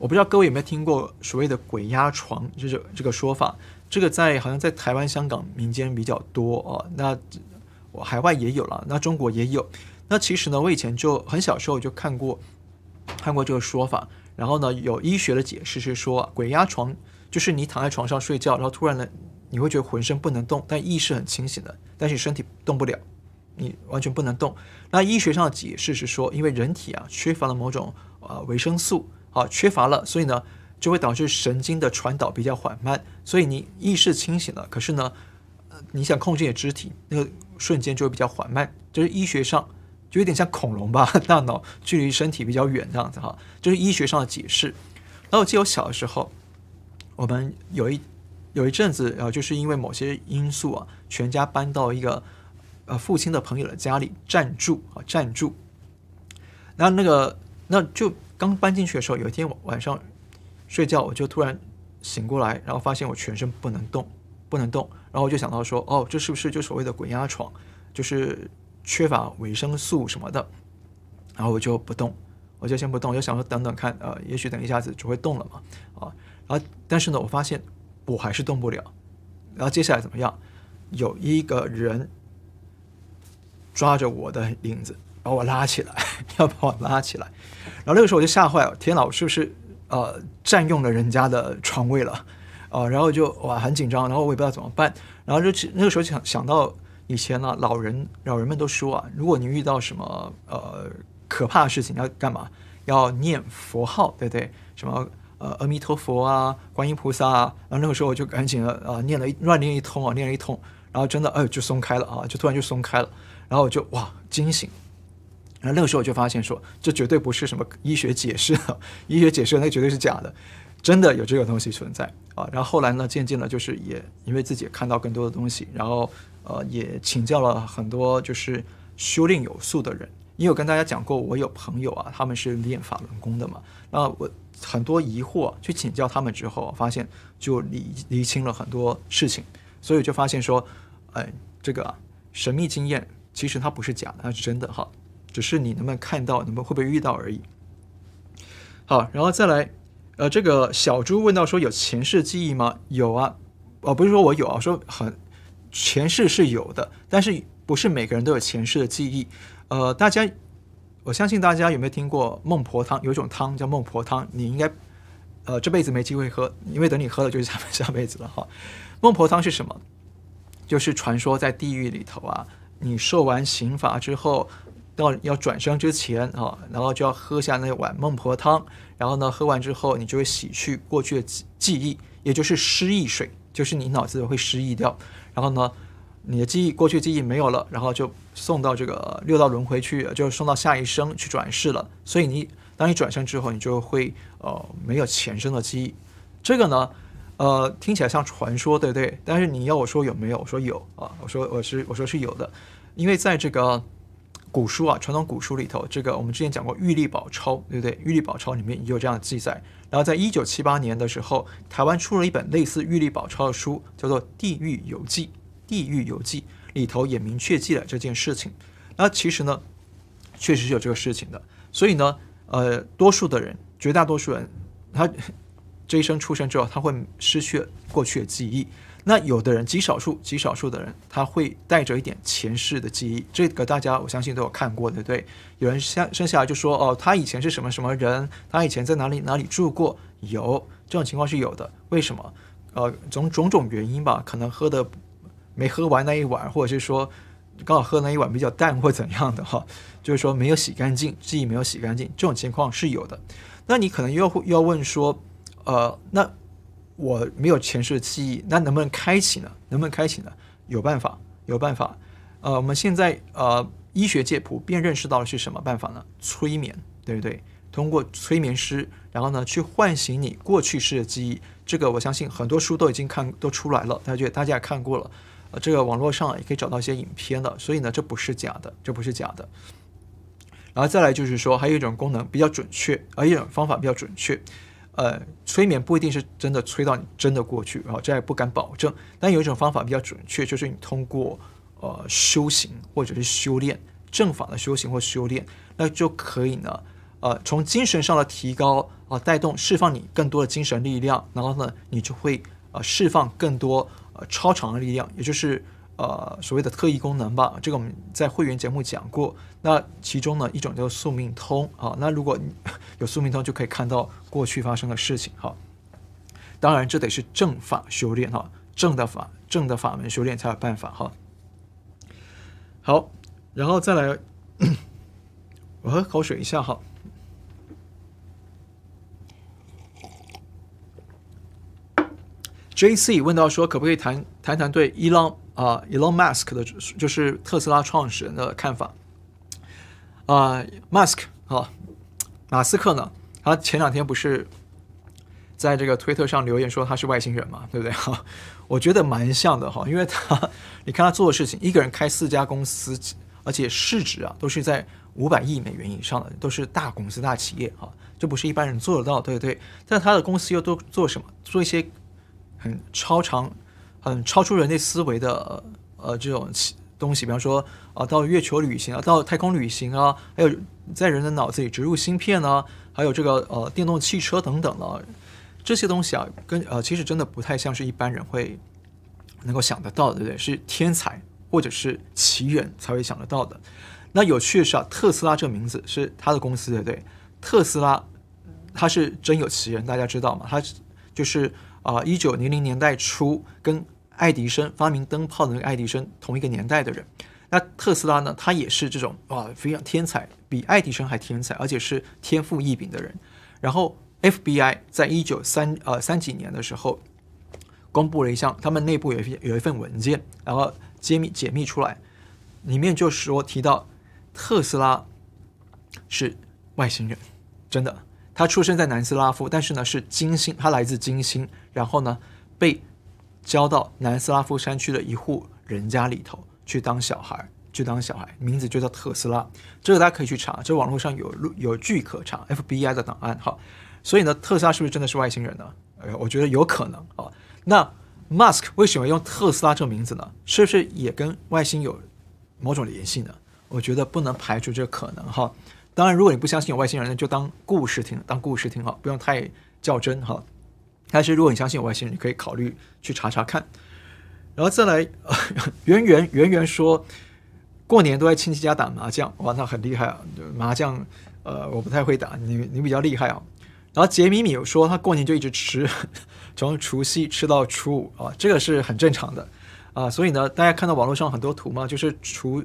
我不知道各位有没有听过所谓的“鬼压床”就是这个说法，这个在好像在台湾、香港民间比较多哦。那我海外也有了，那中国也有。那其实呢，我以前就很小时候就看过看过这个说法。然后呢，有医学的解释是说，鬼压床就是你躺在床上睡觉，然后突然呢，你会觉得浑身不能动，但意识很清醒的，但是你身体动不了，你完全不能动。那医学上的解释是说，因为人体啊缺乏了某种呃维生素。啊，缺乏了，所以呢，就会导致神经的传导比较缓慢，所以你意识清醒了，可是呢，你想控制你的肢体，那个瞬间就会比较缓慢，就是医学上就有点像恐龙吧，[LAUGHS] 大脑距离身体比较远这样子哈，就是医学上的解释。然后我记得我小的时候，我们有一有一阵子，然后就是因为某些因素啊，全家搬到一个呃父亲的朋友的家里暂住啊暂住，然后那个那就。刚搬进去的时候，有一天晚上睡觉，我就突然醒过来，然后发现我全身不能动，不能动，然后我就想到说，哦，这是不是就所谓的鬼压床，就是缺乏维生素什么的？然后我就不动，我就先不动，我就想说等等看，呃，也许等一下子就会动了嘛，啊，然后但是呢，我发现我还是动不了，然后接下来怎么样？有一个人抓着我的领子，把我拉起来，[LAUGHS] 要把我拉起来，然后那个时候我就吓坏了，天哪，我是不是呃占用了人家的床位了？啊、呃，然后就哇很紧张，然后我也不知道怎么办，然后就那个时候想想到以前呢，老人老人们都说啊，如果你遇到什么呃可怕的事情，要干嘛？要念佛号，对不对？什么呃阿弥陀佛啊，观音菩萨啊，然后那个时候我就赶紧的啊、呃、念了一乱念一通啊，念了一通。然后真的，哎，就松开了啊，就突然就松开了，然后我就哇惊醒，那那个时候我就发现说，这绝对不是什么医学解释，医学解释那绝对是假的，真的有这个东西存在啊。然后后来呢，渐渐的，就是也因为自己也看到更多的东西，然后呃也请教了很多就是修炼有素的人，也有跟大家讲过，我有朋友啊，他们是练法轮功的嘛，那我很多疑惑去请教他们之后，发现就理理清了很多事情，所以就发现说。哎，这个，神秘经验其实它不是假的，它是真的哈，只是你能不能看到，能不能会不会遇到而已。好，然后再来，呃，这个小猪问到说有前世记忆吗？有啊，哦，不是说我有啊，说很前世是有的，但是不是每个人都有前世的记忆。呃，大家，我相信大家有没有听过孟婆汤？有一种汤叫孟婆汤，你应该呃这辈子没机会喝，因为等你喝了就是下 [LAUGHS] 下辈子了哈。孟婆汤是什么？就是传说在地狱里头啊，你受完刑罚之后，到要转生之前啊，然后就要喝下那碗孟婆汤，然后呢，喝完之后你就会洗去过去的记忆，也就是失忆水，就是你脑子会失忆掉，然后呢，你的记忆过去记忆没有了，然后就送到这个六道轮回去，就送到下一生去转世了。所以你当你转生之后，你就会呃没有前生的记忆，这个呢。呃，听起来像传说，对不对？但是你要我说有没有？我说有啊，我说我是我说是有的，因为在这个古书啊，传统古书里头，这个我们之前讲过《玉历宝钞》，对不对？《玉历宝钞》里面也有这样的记载。然后在一九七八年的时候，台湾出了一本类似《玉历宝钞》的书，叫做《地狱游记》，《地狱游记》里头也明确记了这件事情。那其实呢，确实是有这个事情的。所以呢，呃，多数的人，绝大多数人，他。[LAUGHS] 这一生出生之后，他会失去过去的记忆。那有的人，极少数、极少数的人，他会带着一点前世的记忆。这个大家我相信都有看过，对不对？有人生生下来就说：“哦，他以前是什么什么人？他以前在哪里哪里住过？”有这种情况是有的。为什么？呃，种种种原因吧，可能喝的没喝完那一碗，或者是说刚好喝那一碗比较淡或怎样的哈，就是说没有洗干净，记忆没有洗干净，这种情况是有的。那你可能又又要问说。呃，那我没有前世的记忆，那能不能开启呢？能不能开启呢？有办法，有办法。呃，我们现在呃，医学界普遍认识到的是什么办法呢？催眠，对不对？通过催眠师，然后呢，去唤醒你过去式的记忆。这个我相信很多书都已经看都出来了，大家大家也看过了。呃，这个网络上也可以找到一些影片了，所以呢，这不是假的，这不是假的。然后再来就是说，还有一种功能比较准确，而一种方法比较准确。呃，催眠不一定是真的催到你真的过去啊，这也不敢保证。但有一种方法比较准确，就是你通过呃修行或者是修炼正法的修行或修炼，那就可以呢，呃，从精神上的提高啊、呃，带动释放你更多的精神力量，然后呢，你就会呃释放更多呃超常的力量，也就是。呃，所谓的特异功能吧，这个我们在会员节目讲过。那其中呢，一种叫宿命通啊。那如果 [LAUGHS] 有宿命通，就可以看到过去发生的事情哈。当然，这得是正法修炼哈，正的法、正的法门修炼才有办法哈。好，然后再来，[COUGHS] 我喝口水一下哈。J.C. 问到说，可不可以谈谈谈对伊朗？啊、，Elon Musk 的就是特斯拉创始人的看法。啊、，Musk 啊，马斯克呢？他前两天不是在这个推特上留言说他是外星人嘛，对不对？哈，我觉得蛮像的哈，因为他你看他做的事情，一个人开四家公司，而且市值啊都是在五百亿美元以上的，都是大公司、大企业哈，这不是一般人做得到，对不对？但他的公司又都做什么？做一些很超长。很超出人类思维的呃这种东西，比方说啊，到月球旅行啊，到太空旅行啊，还有在人的脑子里植入芯片啊，还有这个呃电动汽车等等的这些东西啊，跟呃其实真的不太像是一般人会能够想得到的，对不对？是天才或者是奇人才会想得到的。那有趣的是啊，特斯拉这个名字是他的公司，对不对？特斯拉他是真有其人，大家知道吗？他就是啊，一九零零年代初跟爱迪生发明灯泡的那个爱迪生同一个年代的人，那特斯拉呢？他也是这种啊，非常天才，比爱迪生还天才，而且是天赋异禀的人。然后 FBI 在一九三呃三几年的时候，公布了一项，他们内部有一有一份文件，然后揭秘解密出来，里面就说提到特斯拉是外星人，真的，他出生在南斯拉夫，但是呢是金星，他来自金星，然后呢被。交到南斯拉夫山区的一户人家里头去当小孩，去当小孩，名字就叫特斯拉。这个大家可以去查，这网络上有有据可查，FBI 的档案哈。所以呢，特斯拉是不是真的是外星人呢？呃，我觉得有可能啊。那 Musk 为什么用特斯拉这个名字呢？是不是也跟外星有某种联系呢？我觉得不能排除这个可能哈。当然，如果你不相信有外星人，那就当故事听，当故事听哈，不用太较真哈。但是如果你相信有外星人，你可以考虑去查查看。然后再来，[LAUGHS] 圆圆圆圆说，过年都在亲戚家打麻将，哇，那很厉害啊！麻将，呃，我不太会打，你你比较厉害啊。然后杰米米说，他过年就一直吃，[LAUGHS] 从除夕吃到初五啊，这个是很正常的啊。所以呢，大家看到网络上很多图嘛，就是初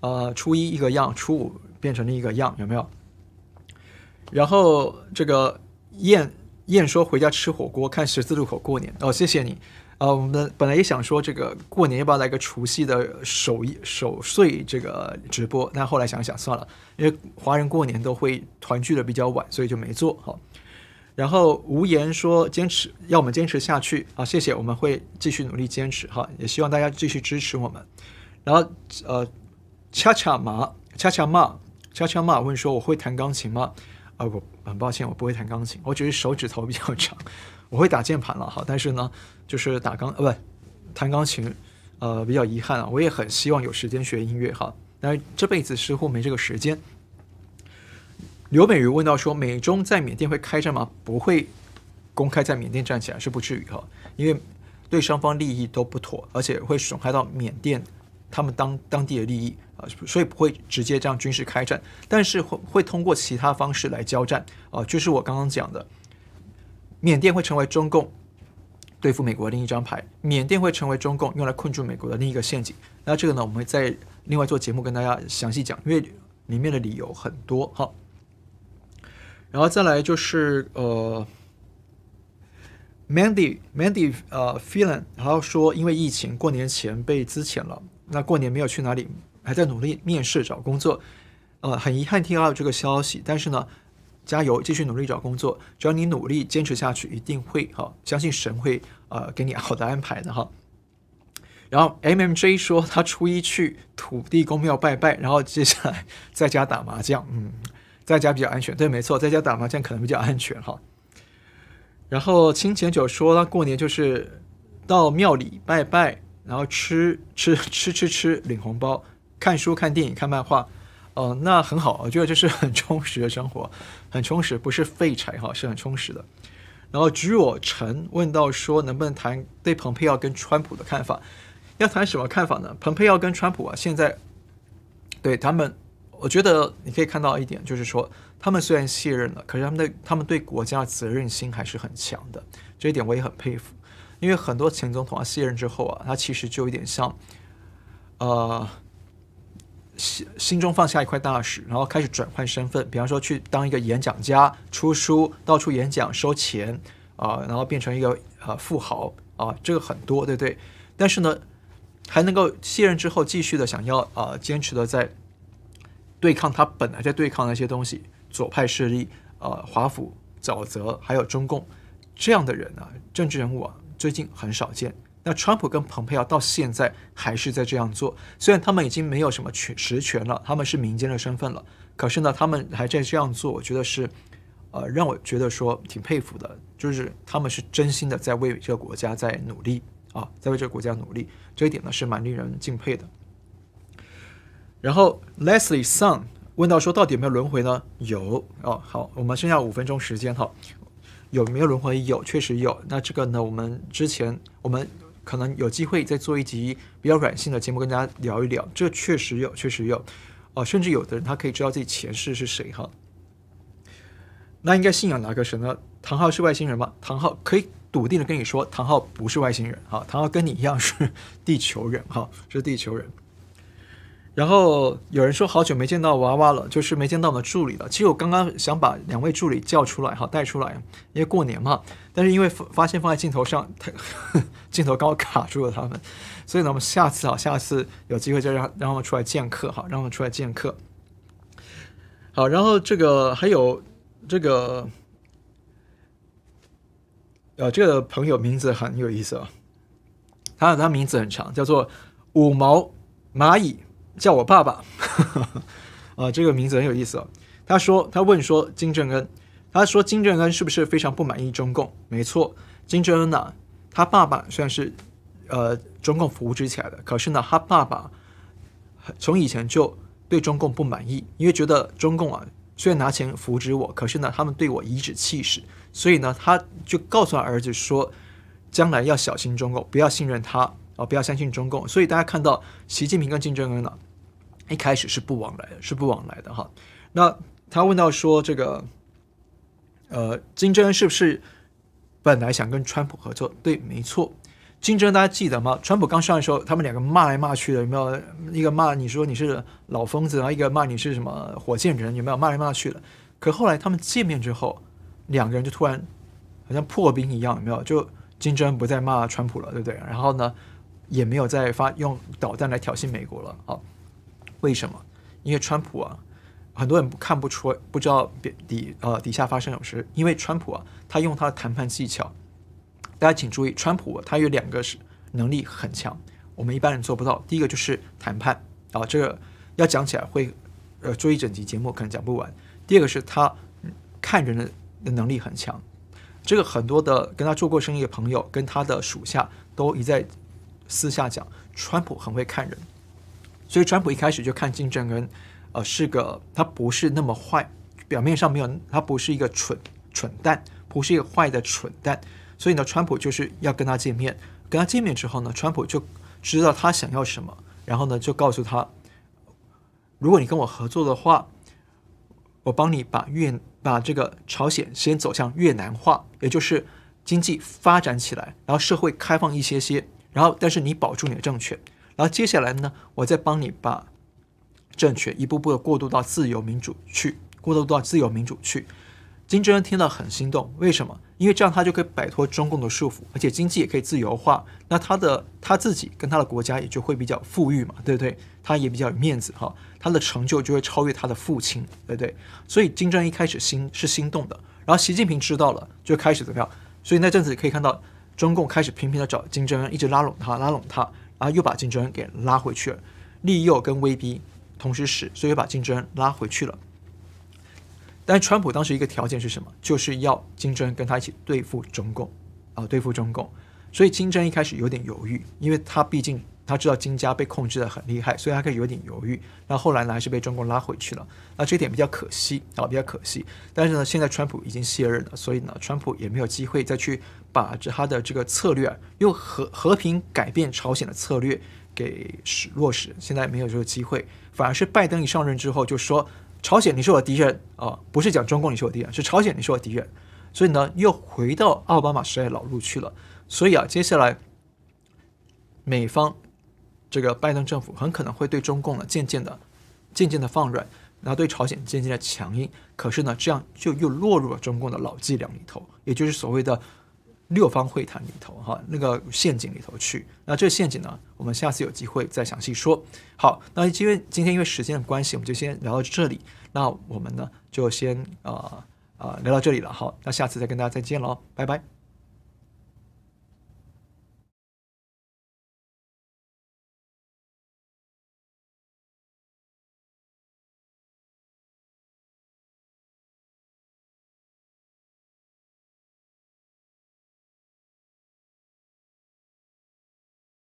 呃初一一个样，初五变成另一个样，有没有？然后这个燕。燕说回家吃火锅，看十字路口过年哦，谢谢你。呃，我们本来也想说这个过年要不要来个除夕的守守岁这个直播，但后来想想算了，因为华人过年都会团聚的比较晚，所以就没做好。然后无言说坚持要我们坚持下去啊，谢谢，我们会继续努力坚持哈，也希望大家继续支持我们。然后呃，恰恰马恰恰骂恰恰骂问说我会弹钢琴吗？啊，我很抱歉，我不会弹钢琴，我只是手指头比较长，我会打键盘了哈，但是呢，就是打钢呃不弹钢琴，呃比较遗憾啊，我也很希望有时间学音乐哈，但是这辈子似乎没这个时间。刘美瑜问到说，美中在缅甸会开战吗？不会公开在缅甸站起来是不至于哈，因为对双方利益都不妥，而且会损害到缅甸他们当当地的利益啊。所以不会直接这样军事开战，但是会会通过其他方式来交战啊，就是我刚刚讲的，缅甸会成为中共对付美国另一张牌，缅甸会成为中共用来困住美国的另一个陷阱。那这个呢，我们会再另外做节目跟大家详细讲，因为里面的理由很多哈。然后再来就是呃，Mandy Mandy 呃 Feeling 然后说因为疫情过年前被资遣了，那过年没有去哪里。还在努力面试找工作，呃，很遗憾听到这个消息，但是呢，加油，继续努力找工作，只要你努力坚持下去，一定会哈、相信神会呃给你好的安排的哈。然后 M M J 说他初一去土地公庙拜拜，然后接下来在家打麻将，嗯，在家比较安全，对，没错，在家打麻将可能比较安全哈。然后清浅九说他过年就是到庙里拜拜，然后吃 [LAUGHS] 吃吃吃吃领红包。看书、看电影、看漫画，哦、呃，那很好，我觉得这是很充实的生活，很充实，不是废柴哈，是很充实的。然后菊我陈问到说，能不能谈对蓬佩奥跟川普的看法？要谈什么看法呢？蓬佩奥跟川普啊，现在对他们，我觉得你可以看到一点，就是说他们虽然卸任了，可是他们的他们对国家责任心还是很强的，这一点我也很佩服。因为很多前总统啊卸任之后啊，他其实就有点像，呃。心心中放下一块大石，然后开始转换身份，比方说去当一个演讲家，出书，到处演讲，收钱啊、然后变成一个呃富豪啊，这个很多，对不对？但是呢，还能够卸任之后继续的想要啊，坚持的在对抗他本来在对抗那些东西，左派势力啊，华府、沼泽，还有中共这样的人啊，政治人物啊，最近很少见。那川普跟蓬佩奥到现在还是在这样做，虽然他们已经没有什么权实权了，他们是民间的身份了，可是呢，他们还在这样做，我觉得是，呃，让我觉得说挺佩服的，就是他们是真心的在为这个国家在努力啊，在为这个国家努力，这一点呢是蛮令人敬佩的。然后 Leslie Sun 问到说，到底有没有轮回呢？有哦。好，我们剩下五分钟时间哈。有没有轮回？有，确实有。那这个呢，我们之前我们可能有机会再做一集比较软性的节目，跟大家聊一聊。这确实有，确实有。哦，甚至有的人他可以知道自己前世是谁哈。那应该信仰哪个神呢？唐昊是外星人吗？唐昊可以笃定的跟你说，唐昊不是外星人哈，唐昊跟你一样是地球人哈，是地球人。然后有人说好久没见到娃娃了，就是没见到我们助理了。其实我刚刚想把两位助理叫出来哈，带出来，因为过年嘛。但是因为发现放在镜头上，[LAUGHS] 镜头刚好卡住了他们，所以呢，我们下次啊，下次有机会再让让他们出来见客哈，让他们出来见客。好，然后这个还有。这个，呃，这个朋友名字很有意思啊，他他名字很长，叫做五毛蚂蚁，叫我爸爸，啊，[LAUGHS] 这个名字很有意思哦。他说，他问说金正恩，他说金正恩是不是非常不满意中共？没错，金正恩呐、啊，他爸爸虽然是呃中共扶植起来的，可是呢，他爸爸从以前就对中共不满意，因为觉得中共啊。虽然拿钱扶植我，可是呢，他们对我颐指气使，所以呢，他就告诉他儿子说，将来要小心中共，不要信任他、哦，不要相信中共。所以大家看到习近平跟金正恩呢，一开始是不往来的，是不往来的哈。那他问到说，这个，呃，金正恩是不是本来想跟川普合作？对，没错。金正恩大家记得吗？川普刚上的时候，他们两个骂来骂去的，有没有？一个骂你说你是老疯子，然后一个骂你是什么火箭人，有没有？骂来骂去的。可后来他们见面之后，两个人就突然好像破冰一样，有没有？就金正恩不再骂川普了，对不对？然后呢，也没有再发用导弹来挑衅美国了。好，为什么？因为川普啊，很多人看不出，不知道底呃底下发生什么事。因为川普啊，他用他的谈判技巧。大家请注意，川普他有两个是能力很强，我们一般人做不到。第一个就是谈判啊，这个要讲起来会呃做一整集节目，可能讲不完。第二个是他看人的能力很强，这个很多的跟他做过生意的朋友跟他的属下都一再私下讲，川普很会看人，所以川普一开始就看金正恩，呃，是个他不是那么坏，表面上没有，他不是一个蠢蠢蛋，不是一个坏的蠢蛋。所以呢，川普就是要跟他见面，跟他见面之后呢，川普就知道他想要什么，然后呢，就告诉他，如果你跟我合作的话，我帮你把越把这个朝鲜先走向越南化，也就是经济发展起来，然后社会开放一些些，然后但是你保住你的政权，然后接下来呢，我再帮你把政权一步步的过渡到自由民主去，过渡到自由民主去。金正恩听到很心动，为什么？因为这样他就可以摆脱中共的束缚，而且经济也可以自由化。那他的他自己跟他的国家也就会比较富裕嘛，对不对？他也比较有面子哈，他的成就就会超越他的父亲，对不对？所以金正恩一开始心是心动的，然后习近平知道了，就开始怎么样？所以那阵子可以看到中共开始频频的找金正恩，一直拉拢他，拉拢他，然后又把金正恩给拉回去了，利诱跟威逼同时使，所以又把金正恩拉回去了。但川普当时一个条件是什么？就是要金正恩跟他一起对付中共，啊，对付中共。所以金正恩一开始有点犹豫，因为他毕竟他知道金家被控制得很厉害，所以他可以有点犹豫。那后来呢，还是被中共拉回去了。那这点比较可惜啊，比较可惜。但是呢，现在川普已经卸任了，所以呢，川普也没有机会再去把这他的这个策略用和和平改变朝鲜的策略给实落实。现在没有这个机会，反而是拜登一上任之后就说。朝鲜，你是我的敌人啊！不是讲中共，你是我的敌人，是朝鲜，你是我的敌人。所以呢，又回到奥巴马时代老路去了。所以啊，接下来美方这个拜登政府很可能会对中共呢渐渐的、渐渐的放软，然后对朝鲜渐渐的强硬。可是呢，这样就又落入了中共的老伎俩里头，也就是所谓的。六方会谈里头，哈，那个陷阱里头去。那这个陷阱呢，我们下次有机会再详细说。好，那因为今天因为时间的关系，我们就先聊到这里。那我们呢，就先、呃呃、聊到这里了。好，那下次再跟大家再见喽，拜拜。